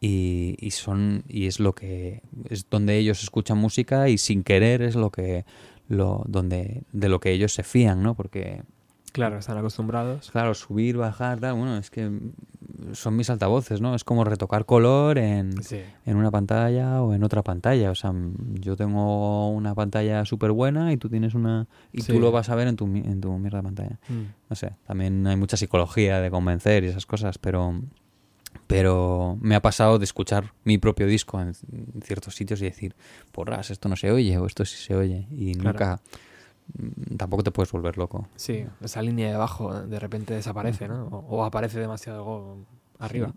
y, y son y es lo que es donde ellos escuchan música y sin querer es lo que lo donde de lo que ellos se fían, ¿no? Porque Claro, están acostumbrados. Claro, subir, bajar, tal, bueno, es que son mis altavoces, ¿no? Es como retocar color en, Sí. en una pantalla o en otra pantalla. O sea, yo tengo una pantalla súper buena y tú tienes una... Y Sí. tú lo vas a ver en tu, en tu mierda de pantalla. Mm. No sé, también hay mucha psicología de convencer y esas cosas, pero... Pero me ha pasado de escuchar mi propio disco en ciertos sitios y decir, porras, esto no se oye o esto sí se oye. Y Claro. nunca... mm, Tampoco te puedes volver loco. Sí, esa línea de abajo de repente desaparece, ¿no? O, o aparece demasiado arriba.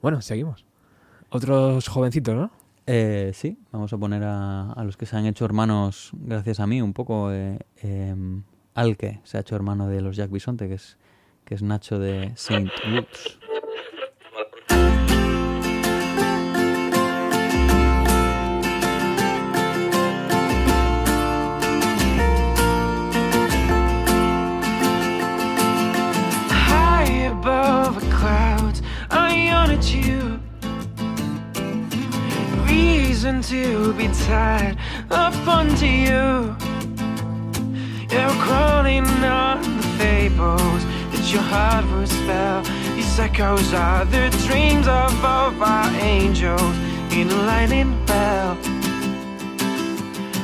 Bueno, seguimos. Otros jovencitos, ¿no? Eh, sí, vamos a poner a, a los que se han hecho hermanos gracias a mí un poco. Eh, em, Alke se ha hecho hermano de los Jack Bisonte, que es, que es Nacho de Saint Woods. Honored you. Reason to be tied up onto you. You're crawling on the fables that your heart will spell. These echoes are the dreams of all our angels in a lightning bell.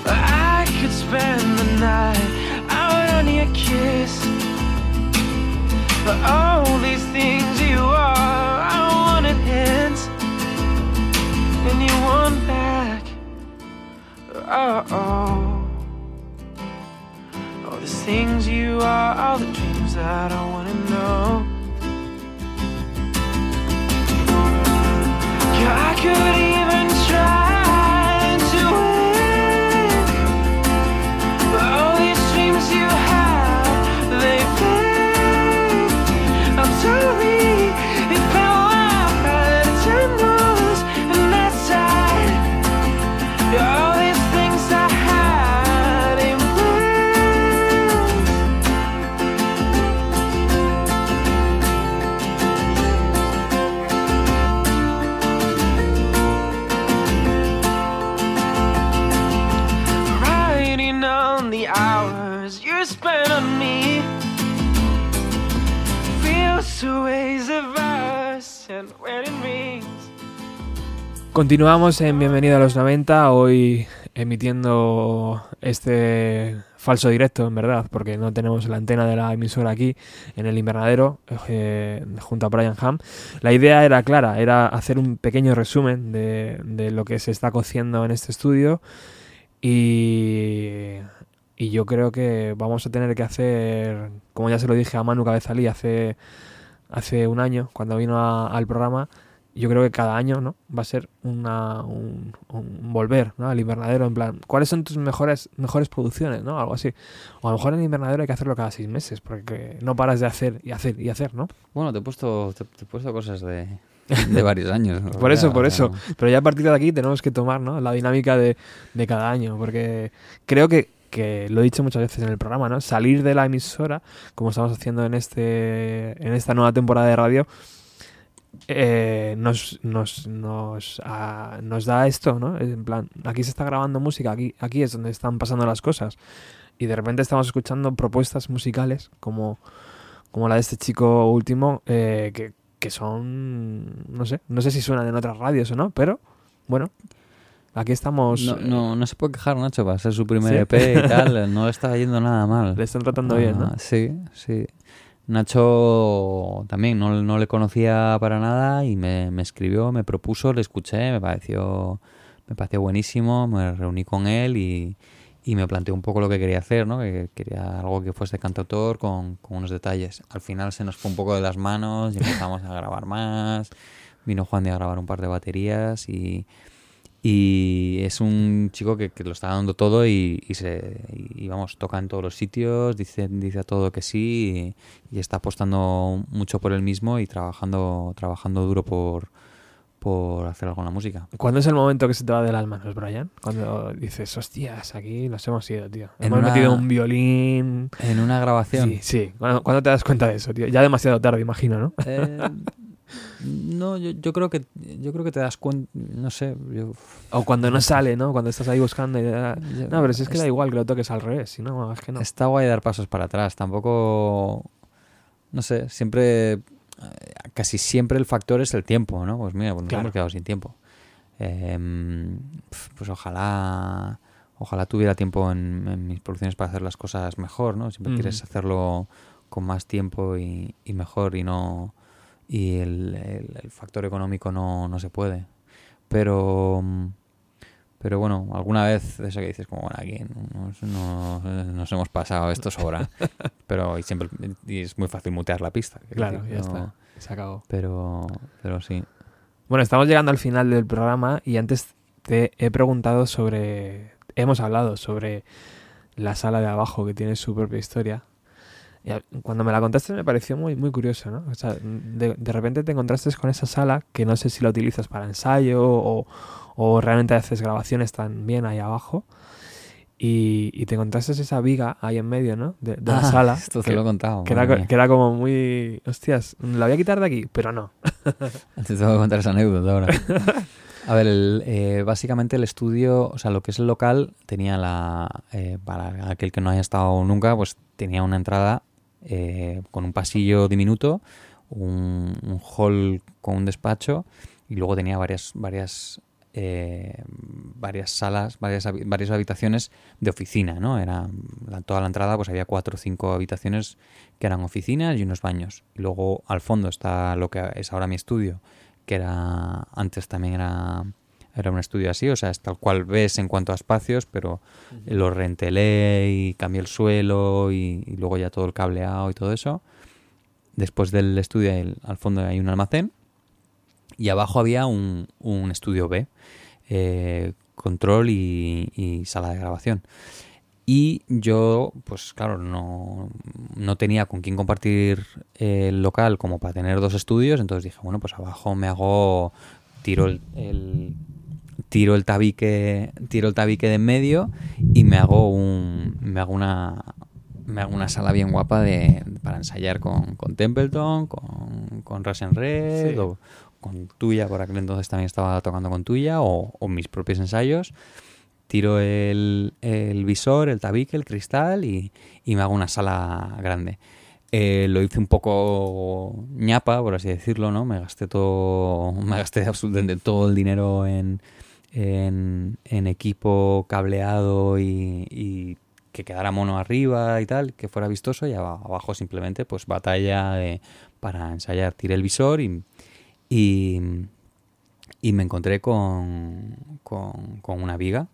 I could spend the night out on your kiss. But all these things you are, Hints, and you want back. Oh, oh. All the things you are, all the dreams that I wanna know. Yeah, I could even Continuamos en Bienvenido a los 90, hoy emitiendo este falso directo, en verdad, porque no tenemos la antena de la emisora aquí en el invernadero eh, junto a Brian Ham. La idea era clara, era hacer un pequeño resumen de, lo que se está cociendo en este estudio y, yo creo que vamos a tener que hacer, como ya se lo dije a Manu Cabezalí hace, hace un año, cuando vino al programa, yo creo que cada año no va a ser una, un, un volver ¿no? al invernadero en plan cuáles son tus mejores mejores producciones no algo así o a lo mejor en el invernadero hay que hacerlo cada seis meses porque no paras de hacer y hacer y hacer no Bueno, te he puesto, te, te he puesto cosas de, de varios años. ¿no? Por eso, por eso. pero ya a partir de aquí tenemos que tomar ¿no? la dinámica de, de cada año porque creo que que lo he dicho muchas veces en el programa, ¿no? Salir de la emisora, como estamos haciendo en este en esta nueva temporada de radio, eh, nos, nos, nos, ah, nos da esto, ¿no? En plan, aquí se está grabando música, aquí, aquí es donde están pasando las cosas. Y de repente estamos escuchando propuestas musicales como, como la de este chico último, eh, que, que son, no sé, no sé si suenan en otras radios o no, pero bueno, aquí estamos... No, eh, no, no se puede quejar, Nacho, para ser su primer ¿Sí? EP y tal. No está yendo nada mal. Le están tratando bien, ¿no? Ah, Sí, sí. Nacho también no, no le conocía para nada y me, me escribió, me propuso, le escuché, me pareció, me pareció buenísimo, me reuní con él y, y me planteó un poco lo que quería hacer, ¿no? Que quería algo que fuese cantautor con, con unos detalles. Al final se nos fue un poco de las manos y empezamos a grabar más. Vino Juan de a grabar un par de baterías y, y es un chico que, que lo está dando todo y, y se y, vamos toca en todos los sitios dice dice a todo que sí y, y está apostando mucho por él mismo y trabajando trabajando duro por por hacer algo en la música ¿Cuándo es el momento que se te va de las manos, Brian? Cuando dices, hostias, aquí nos hemos ido, tío. En Hemos una- metido un violín. en una grabación Sí, sí. ¿Cuándo, cuándo te das cuenta de eso, tío? Ya demasiado tarde, imagino, ¿no? Eh, no yo, yo creo que yo creo que te das cuenta no sé yo, O cuando no sale, ¿no? Cuando estás ahí buscando y... No, pero si es que da igual que lo toques al revés, si no, es que no. Está guay dar pasos para atrás. Tampoco. No sé, siempre. eh, casi siempre el factor es el tiempo, ¿no? Pues mira, pues nos Claro. hemos quedado sin tiempo. Em, pues ojalá ojalá tuviera tiempo en, en mis producciones para hacer las cosas mejor, ¿no? Siempre quieres hacerlo con más tiempo y, y mejor y no y el, el- el factor económico no, no se puede. Pero mm, pero bueno, alguna vez eso que dices como bueno aquí nos, nos- nos hemos pasado esto sobra. pero y siempre y es muy fácil mutear la pista. Claro, decir, ya no- está. Se acabó. Pero pero sí. Bueno, estamos llegando al final del programa y antes te he preguntado sobre. Hemos hablado sobre la sala de abajo que tiene su propia historia. Cuando me la contaste me pareció muy, muy curioso, ¿no? O sea, de, de repente te encontraste con esa sala que no sé si la utilizas para ensayo o, o realmente haces grabaciones también ahí abajo. Y, y te encontraste esa viga ahí en medio, ¿no? De, de la Ah, sala. Esto te que, lo he contado. que era, que era como muy. Hostias, la voy a quitar de aquí, pero no. Te tengo que contar esa anécdota ahora. A ver, el, eh, básicamente el estudio, o sea, lo que es el local, tenía la. eh, para aquel que no haya estado nunca, pues tenía una entrada eh, con un pasillo diminuto, un, hall con un despacho y luego tenía varias. varias eh, varias salas, varias, varias habitaciones de oficina, ¿no? Era toda la entrada, pues había cuatro o cinco habitaciones que eran oficinas y unos baños. Y luego al fondo está lo que es ahora mi estudio, que era antes también era era un estudio así, o sea, es tal cual ves en cuanto a espacios, pero lo rentelé y cambié el suelo y, y luego ya todo el cableado y todo eso. Después del estudio al fondo hay un almacén y abajo había un, un estudio B, eh, control y, y sala de grabación. Y yo, pues claro, no, no tenía con quién compartir el local como para tener dos estudios, entonces dije, bueno, pues abajo me hago, tiro el, el- tiro el tabique, tiro el tabique de en medio y me hago un, me hago una, me hago una sala bien guapa de, para ensayar con, con Templeton, con, con Russian Red, Sí. o con Tuya, por aquel entonces también estaba tocando con Tuya, o, o mis propios ensayos. Tiro el, el visor, el tabique, el cristal y, y me hago una sala grande. Eh, lo hice un poco ñapa, por así decirlo, ¿no? Me gasté todo, me gasté absolutamente todo el dinero en, en, equipo cableado y, que quedara mono arriba y tal, que fuera vistoso y aba- abajo simplemente pues batalla de- para ensayar. Tiré el visor y, me encontré con, con, una viga,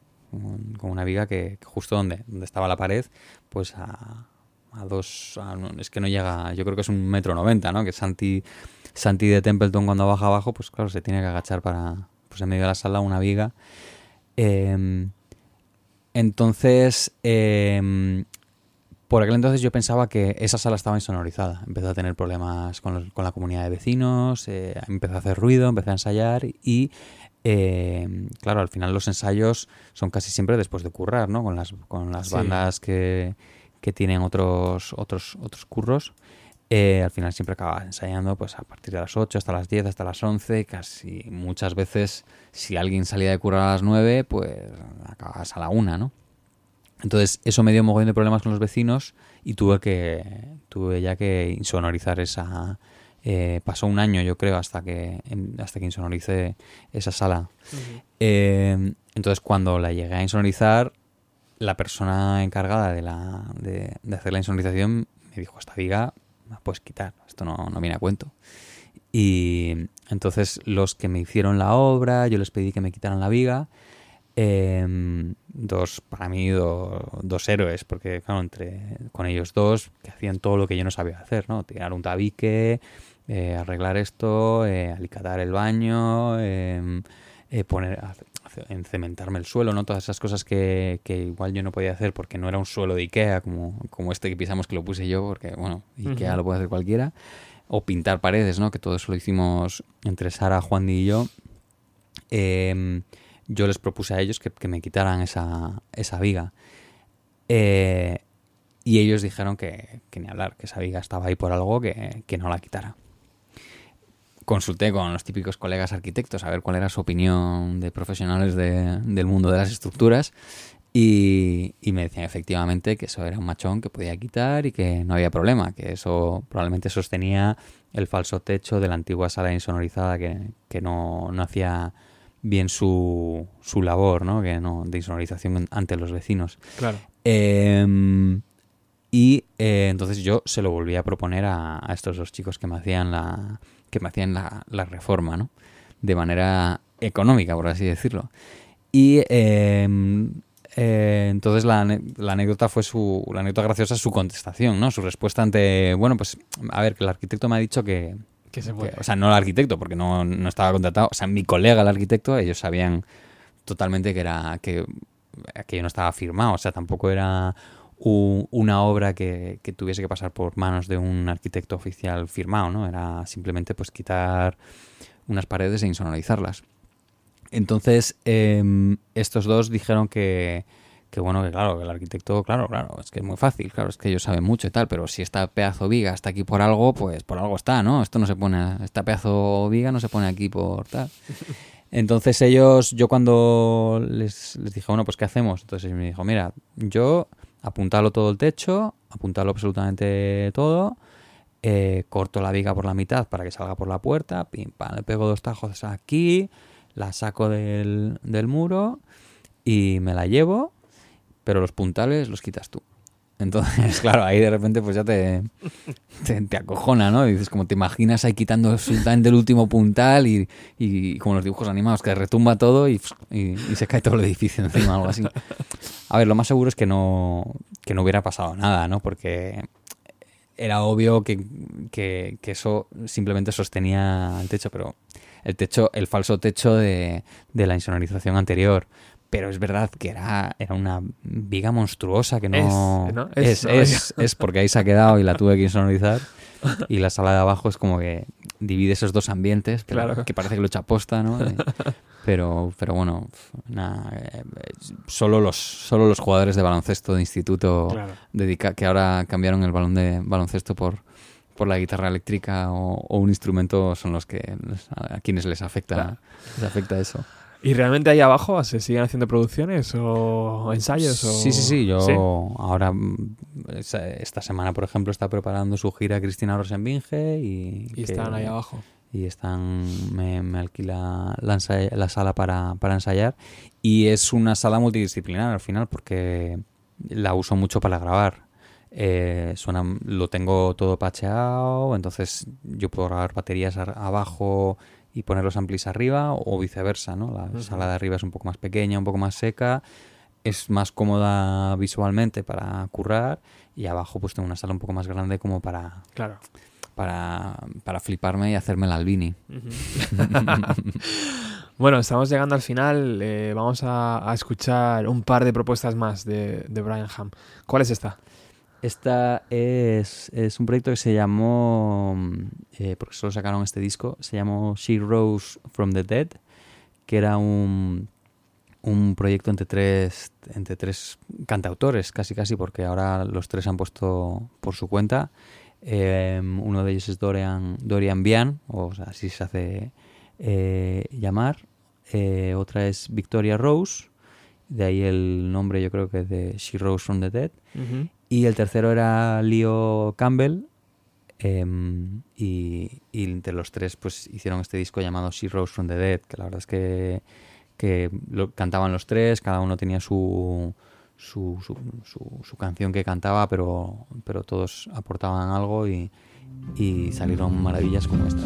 con, una viga que, justo donde, donde estaba la pared, pues a, dos, es que no llega, yo creo que es un metro noventa, ¿no? Que Santi, Santi de Templeton cuando baja abajo, pues claro, se tiene que agachar para, pues en medio de la sala una viga. Em, entonces, em, por aquel entonces yo pensaba que esa sala estaba insonorizada. Empecé a tener problemas con, los- con la comunidad de vecinos, eh, empecé a hacer ruido, empecé a ensayar y, eh, claro, al final los ensayos son casi siempre después de currar, ¿no? Con las, con las Sí. bandas que, que tienen otros, otros, otros curros. Eh, al final siempre acabas ensayando pues a partir de las 8 hasta las 10, hasta las 11, casi muchas veces si alguien salía de currar a las 9, pues acabas a la 1, ¿no? Entonces eso me dio un mogollón de problemas con los vecinos y tuve que tuve ya que insonorizar esa eh, pasó un año yo creo hasta que hasta que insonoricé esa sala. Eh, entonces cuando la llegué a insonorizar la persona encargada de la de, de hacer la insonorización me dijo esta viga la puedes quitar esto no, no viene a cuento y entonces los que me hicieron la obra yo les pedí que me quitaran la viga Em, dos, para mí, do- dos héroes, porque claro, entre con ellos dos, que hacían todo lo que yo no sabía hacer, ¿no? Tirar un tabique, eh, arreglar esto, eh, alicatar el baño, em, eh, poner, encementarme el suelo, ¿no? Todas esas cosas que, que igual yo no podía hacer porque no era un suelo de Ikea como, como este que pisamos que lo puse yo, porque, bueno, Ikea Ujú. lo puede hacer cualquiera. O pintar paredes, ¿no? Que todo eso lo hicimos entre Sara, Juan y yo. Em, yo les propuse a ellos que, que me quitaran esa, esa viga. Eh, y ellos dijeron que, que ni hablar, que esa viga estaba ahí por algo, que, que no la quitara. Consulté con los típicos colegas arquitectos a ver cuál era su opinión de profesionales de- del mundo de las estructuras Y, y me decían efectivamente que eso era un machón que podía quitar y que no había problema, que eso probablemente sostenía el falso techo de la antigua sala insonorizada que, que no, no hacía bien su, su labor, ¿no? Que no, de insonorización ante los vecinos. Claro. Eh, y eh, entonces yo se lo volví a proponer a, a estos dos chicos que me hacían la que me hacían la, la reforma, ¿no? De manera económica, por así decirlo. Y eh, eh, entonces la, la anécdota fue su la anécdota graciosa su contestación, ¿no? Su respuesta ante bueno pues a ver que el arquitecto me ha dicho que, Que se que- puede. o sea no el arquitecto porque no, no estaba contratado, o sea mi colega el arquitecto ellos sabían totalmente que era que aquello no estaba firmado, o sea tampoco era una obra que, que tuviese que pasar por manos de un arquitecto oficial firmado, ¿no? Era simplemente pues quitar unas paredes e insonorizarlas. Entonces, em, estos dos dijeron que, que bueno, que claro, que el arquitecto, claro, claro, es que es muy fácil, claro, es que ellos saben mucho y tal, pero si esta pedazo viga está aquí por algo, pues por algo está, ¿no? Esto no se pone, esta pedazo viga no se pone aquí por tal. Entonces ellos, yo cuando les, les dije, bueno, pues ¿qué hacemos? Entonces me dijo, mira, yo apuntalo todo el techo, apuntalo absolutamente todo, eh, corto la viga por la mitad para que salga por la puerta, pim, pam, le pego dos tajos aquí, la saco del, del muro y me la llevo, pero los puntales los quitas tú. Entonces, claro, ahí de repente pues ya te, te, acojona, ¿no? Y dices, como te imaginas ahí quitando absolutamente el último puntal y, y como los dibujos animados, que retumba todo y, y- y se cae todo el edificio encima, algo así. A ver, lo más seguro es que no, que no hubiera pasado nada, ¿no? Porque era obvio que, que- que eso simplemente sostenía el techo, pero el techo, el falso techo de, de la insonorización anterior. Pero es verdad que era, era una viga monstruosa que no... Es, ¿no? Es, Es una es, es porque ahí se ha quedado y la tuve que insonorizar. Y la sala de abajo es como que divide esos dos ambientes, pero Claro. que parece que lo echa posta, ¿no? Eh, Pero, pero bueno, nada, eh, solo los, solo los jugadores de baloncesto de instituto Claro. dedica, que ahora cambiaron el balón de baloncesto por, por la guitarra eléctrica o, o un instrumento son los que a quienes les afecta, Claro. les afecta eso. ¿Y realmente ahí abajo se siguen haciendo producciones o ensayos? O... Sí, sí, sí. Yo ¿Sí? ahora, mm, esta semana, por ejemplo, está preparando su gira Cristina Rosenbinge y, Y que- están ahí abajo. y están me, me alquila la, ensay- la sala para, para ensayar y es una sala multidisciplinar al final porque la uso mucho para grabar Eh, suena, lo tengo todo pacheado entonces yo puedo grabar baterías abajo y poner los amplis arriba o viceversa ¿no? la sala de arriba es un poco más pequeña un poco más seca es más cómoda visualmente para currar y abajo pues tengo una sala un poco más grande como para Claro. para, para fliparme y hacerme el albini. Bueno, estamos llegando al final. eh, vamos a, a escuchar un par de propuestas más de, de Brian Ham. ¿Cuál es esta? Esta es, es un proyecto que se llamó, mm, eh, porque solo sacaron este disco, se llamó She Rose from the Dead, que era un, un proyecto entre tres, entre tres cantautores, casi casi, porque ahora los tres han puesto por su cuenta. Eh, uno de ellos es Dorian, Dorian Bian, o sea, así se hace eh, llamar. Eh, otra es Victoria Rose, de ahí el nombre yo creo que es de She Rose from the Dead. Y el tercero era Leo Campbell. em, y, entre los tres pues hicieron este disco llamado She Rose from the Dead, que la verdad es que, que lo cantaban los tres, cada uno tenía su, su, su, su- su canción que cantaba, pero, pero todos aportaban algo y, y salieron maravillas como esta.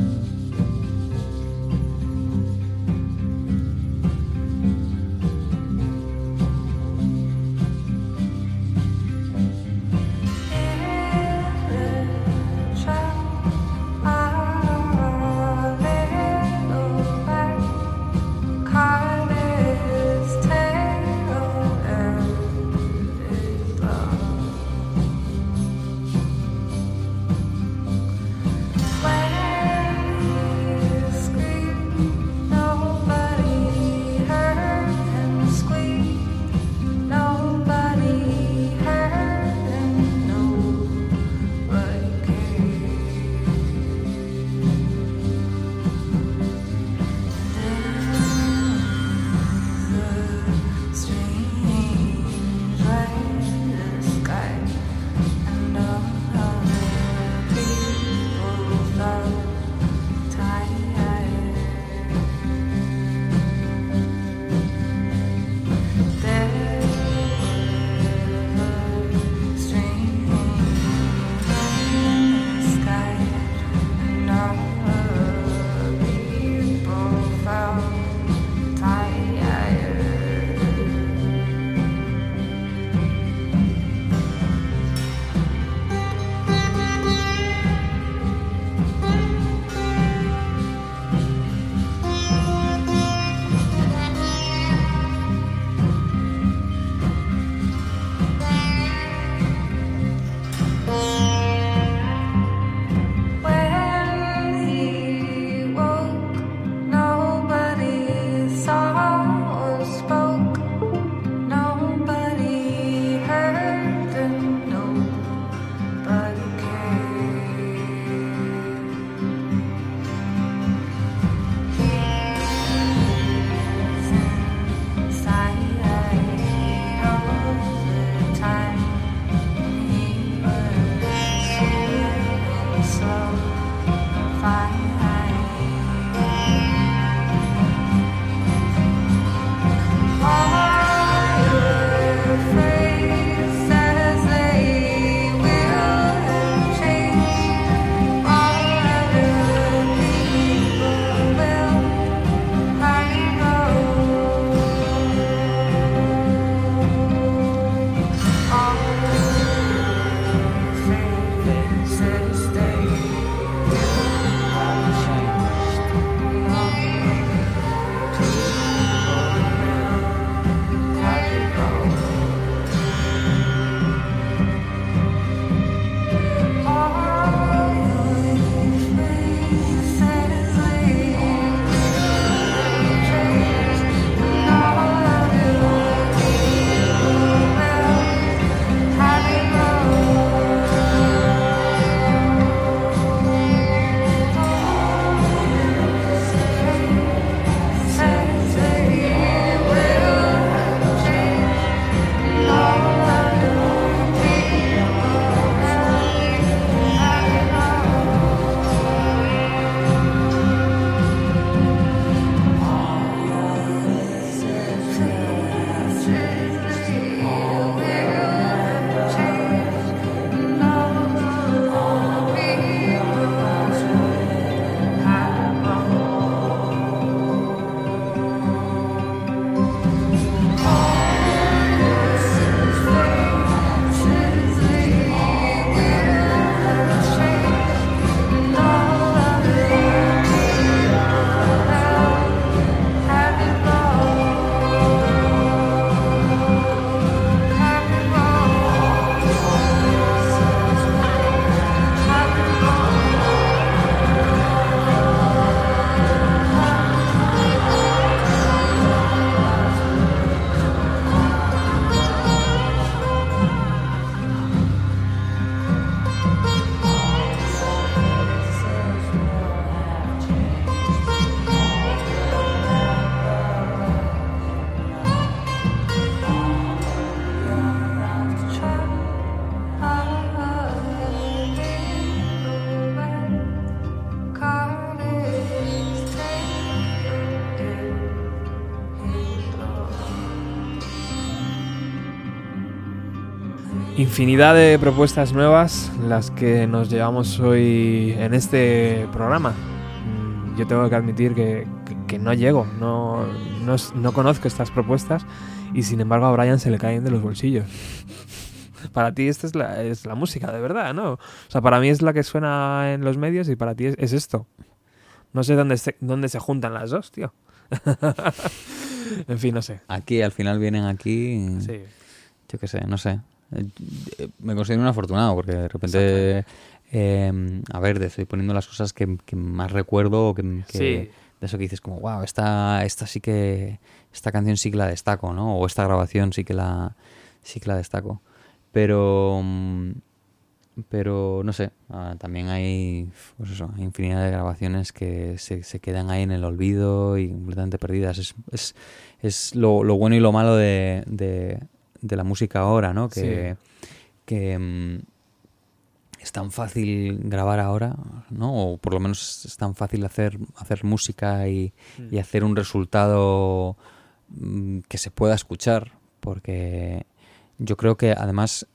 Infinidad de propuestas nuevas las que nos llevamos hoy en este programa. Mm, Yo tengo que admitir que, que- que no llego, no, no, no conozco estas propuestas y sin embargo a Brian se le caen de los bolsillos. Para ti esta es la, es la música, de verdad, ¿no? O sea, para mí es la que suena en los medios y para ti es, es esto. No sé dónde se, dónde se juntan las dos, tío. en fin, no sé. Aquí, al final vienen aquí. Sí. Yo qué sé, no sé. Eh, Me considero un afortunado porque de repente. eh, a ver, estoy poniendo las cosas que, que más recuerdo o que, que- Sí. de eso que dices como, wow, esta, esta sí que. Esta canción sí que la destaco, ¿no? O esta grabación sí que la. Sí que la destaco. Pero. mm, Pero no sé, ah, también hay, pues eso, hay infinidad de grabaciones que se, se quedan ahí en el olvido y completamente perdidas. Es, es, es lo, lo bueno y lo malo de, de, de la música ahora, ¿no? Que, que mm, es tan fácil grabar ahora, ¿no? O por lo menos es tan fácil hacer, hacer música y, y hacer un resultado mm, que se pueda escuchar, porque yo creo que además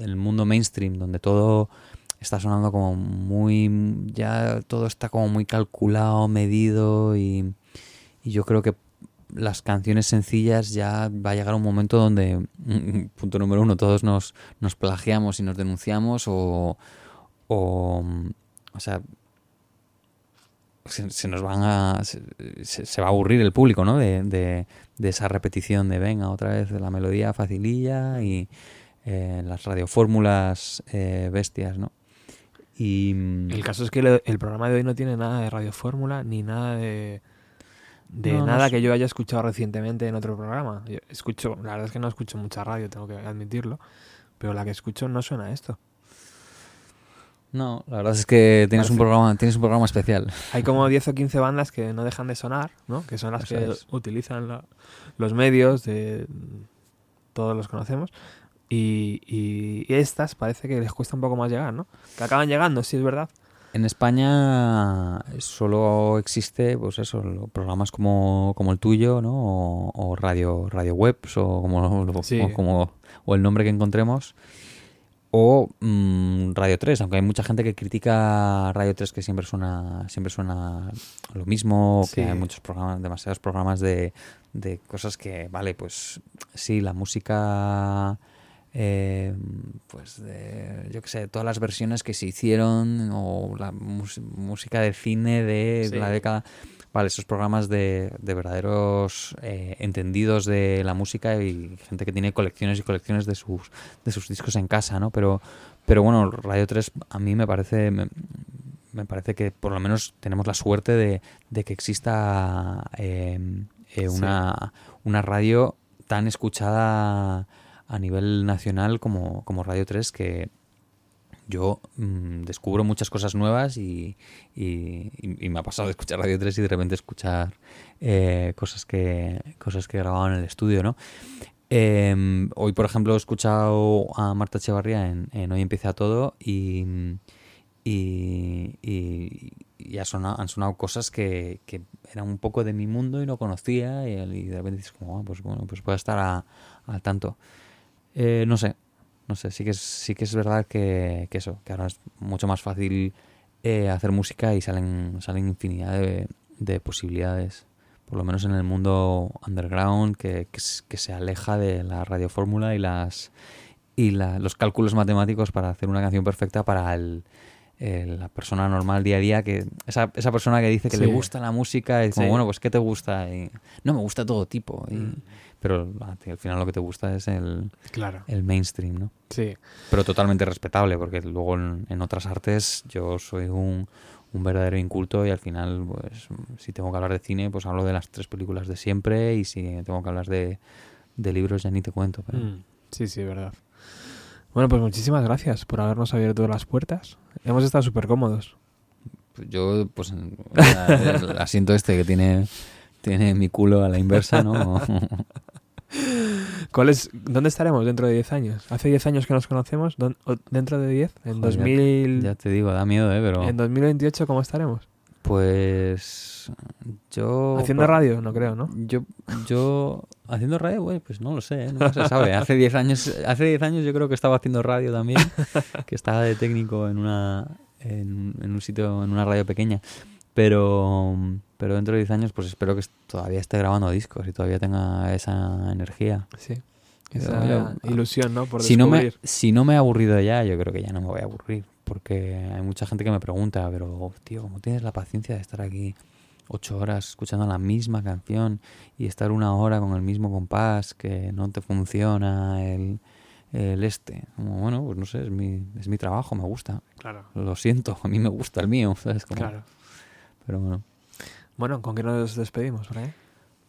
el mundo mainstream, donde todo está sonando como muy, ya todo está como muy calculado, medido y, y yo creo que las canciones sencillas ya va a llegar un momento donde, mm, punto número uno, todos nos, nos plagiamos y nos denunciamos o, o, o sea, se, nos van a se, va a aburrir el público, ¿no? De, de- esa repetición de venga otra vez la melodía facililla y eh, las radiofórmulas eh, bestias, ¿no? Y mm, El caso es que le- el programa de hoy no tiene nada de radiofórmula ni nada de, de No, no nada sé. que yo haya escuchado recientemente en otro programa. Yo escucho, la verdad es que no escucho mucha radio, tengo que admitirlo, pero la que escucho no suena a esto. no, la verdad es que tienes un programa tienes un programa especial. Hay como 10 o 15 bandas que no dejan de sonar, ¿no? Que son las Eso que es. utilizan la- los medios, de todos los conocemos. Y, y estas parece que les cuesta un poco más llegar, ¿no? Que acaban llegando, sí es verdad. En España solo existe, pues eso, programas como, como el tuyo, ¿no? O, o radio, radio webs, o como, Sí. o como o el nombre que encontremos. O mm, Radio 3, aunque hay mucha gente que critica Radio 3 que siempre suena, siempre suena lo mismo, o Sí. que hay muchos programas, demasiados programas de, de cosas que, vale, pues sí, la música eh, pues de, yo qué sé, todas las versiones que se hicieron o la música de cine de Sí. la década. Vale, esos programas de, de verdaderos eh, entendidos de la música y gente que tiene colecciones y colecciones de sus, de sus discos en casa, ¿no? Pero, pero bueno, Radio 3 a mí me parece, me, me parece que por lo menos tenemos la suerte de, de que exista eh, eh, una, una radio tan escuchada a nivel nacional como, como Radio 3 que yo mm, descubro muchas cosas nuevas y, y- y- me ha pasado de escuchar Radio 3 y de repente escuchar eh, cosas que cosas que grabado en el estudio, ¿no? Eh, hoy, por ejemplo, he escuchado a Marta Echevarría en, en Hoy empieza todo y, y, y- y ha sonado- han sonado cosas que, que eran un poco de mi mundo y no conocía y, de repente dices como, "Ah, pues bueno, pues puedo estar al tanto. Eh, no sé, no sé, sí que es, sí que es verdad que, que eso, que ahora es mucho más fácil eh, hacer música y salen, salen infinidad de, de posibilidades. Por lo menos en el mundo underground que, que, se aleja de la radiofórmula y las y la- los cálculos matemáticos para hacer una canción perfecta para el, el- la persona normal día a día que esa, esa persona que dice que le gusta la música y como Sí. bueno pues qué te gusta y no me gusta todo tipo y- Mm. Pero a ti al final lo que te gusta es el, Claro. el mainstream no Sí. pero totalmente respetable, porque luego en, en otras artes yo soy un, un verdadero inculto y al final, pues, si tengo que hablar de cine, pues hablo de las tres películas de siempre y si tengo que hablar de, de libros ya ni te cuento. pero- Mm, Sí, sí, verdad. Bueno, pues muchísimas gracias por habernos abierto las puertas. Hemos estado súper cómodos. Yo, pues, el asiento este que tiene, tiene mi culo a la inversa, ¿no? ¿Cuál es, ¿Dónde estaremos dentro de 10 años? ¿Hace 10 años que nos conocemos? ¿Dón- o ¿Dentro de 10? ¿En, Joder, ya- 2000, Ya te digo, da miedo, ¿eh? Pero ¿En 2028 cómo estaremos? Pues yo... Haciendo pues, radio, no creo, ¿no? Yo, yo haciendo radio, güey, pues no lo sé, ¿eh? nunca se sabe. Hace 10 años, hace 10 años yo creo que estaba haciendo radio también, que estaba de técnico en una en, en un sitio, en una radio pequeña. Pero, pero dentro de 10 años, pues espero que todavía esté grabando discos y todavía tenga esa energía. Sí. Esa yo- ilusión, ¿no? Por si no, me, si no me he aburrido ya, yo creo que ya no me voy a aburrir. Porque hay mucha gente que me pregunta, pero tío, ¿cómo tienes la paciencia de estar aquí ocho horas escuchando la misma canción y estar una hora con el mismo compás que no te funciona el, el este? Como, bueno, pues no sé, es mi, es mi trabajo, me gusta. Claro, Lo siento, a mí me gusta el mío, ¿sabes? Como- claro. Pero bueno, Bueno, ¿con qué nos despedimos, por ahí?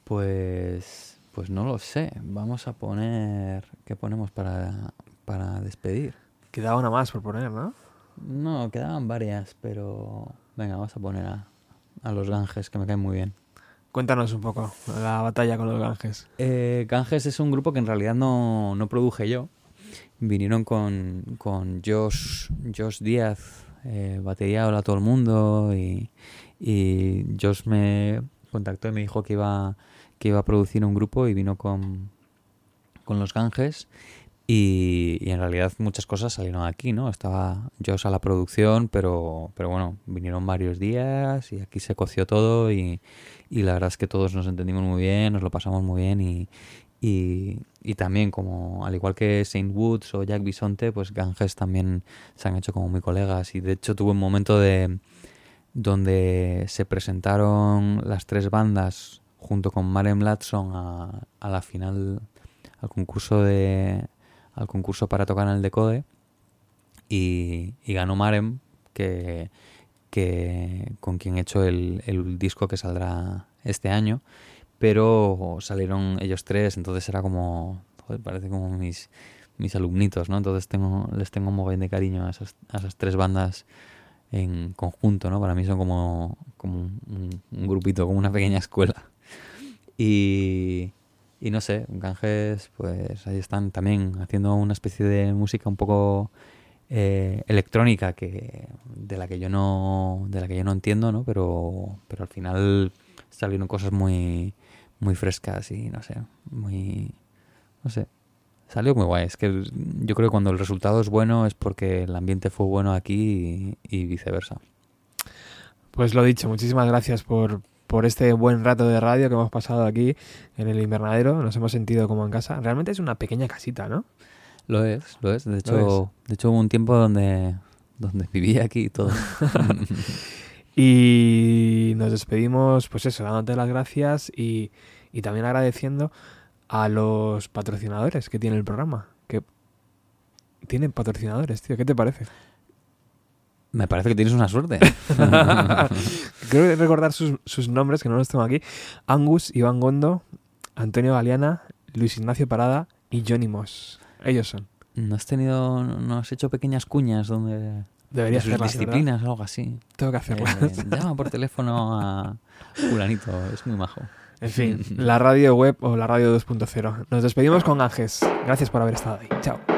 pues, pues no lo sé. Vamos a poner, ¿qué ponemos para, para despedir? Quedaba una más por poner, ¿no? No, quedaban varias, pero venga, vamos a poner a, a los Ganges, que me caen muy bien. Cuéntanos un poco la batalla con los Ganges. Eh, Ganges es un grupo que en realidad no, no produje yo. Vinieron con, con Josh, Josh Díaz, eh, batería Hola a todo el mundo, y, y Josh me contactó y me dijo que iba, que iba a producir un grupo y vino con, con los Ganges. Y, en realidad muchas cosas salieron aquí, ¿no? Estaba Josh a la producción, pero, pero bueno, vinieron varios días y aquí se coció todo y, y la verdad es que todos nos entendimos muy bien, nos lo pasamos muy bien y, y, y también como al igual que Saint Woods o Jack Bisonte, pues Ganges también se han hecho como muy colegas y de hecho tuve un momento de donde se presentaron las tres bandas junto con Maren Latson a, a la final al concurso de al concurso para tocar en el Decode y, ganó Maren que, que con quien he hecho el, el disco que saldrá este año. Pero salieron ellos tres entonces era como joder, parece como mis mis alumnitos no entonces tengo les tengo un mogollón de cariño a esas, a esas tres bandas en conjunto no para mí son como como un, grupito como una pequeña escuela. Y y no sé, Ganges, pues ahí están también haciendo una especie de música un poco eh, electrónica que de la que yo no de la que yo no entiendo, ¿no? Pero pero al final salieron cosas muy muy frescas y no sé, muy no sé, salió muy guay. Es que yo creo que cuando el resultado es bueno es porque el ambiente fue bueno aquí y, y viceversa. Pues lo dicho, muchísimas gracias por, por este buen rato de radio que hemos pasado aquí en el invernadero. Nos hemos sentido como en casa. Realmente es una pequeña casita, ¿no? Lo es, lo es. De hecho, de hecho hubo un tiempo donde donde vivía aquí y todo. Y nos despedimos, pues eso, dándote las gracias y, y también agradeciendo a los patrocinadores que tiene el programa. Que tienen patrocinadores, tío. ¿Qué te parece? Me parece que tienes una suerte. Quiero recordar sus, sus nombres, que no los tengo aquí. Angus, Iván Gondo, Antonio Galeana, Luis Ignacio Parada y Johnny Moss. Ellos son. ¿No has tenido, no has hecho pequeñas cuñas donde Debería de sus hacerlas, ¿verdad? disciplinas o algo así? Tengo que Eh, hacerlas. llama por teléfono a fulanito, es muy majo. En fin, la radio web o la radio 2.0. Nos despedimos con Ángeles. Gracias por haber estado ahí. Chao.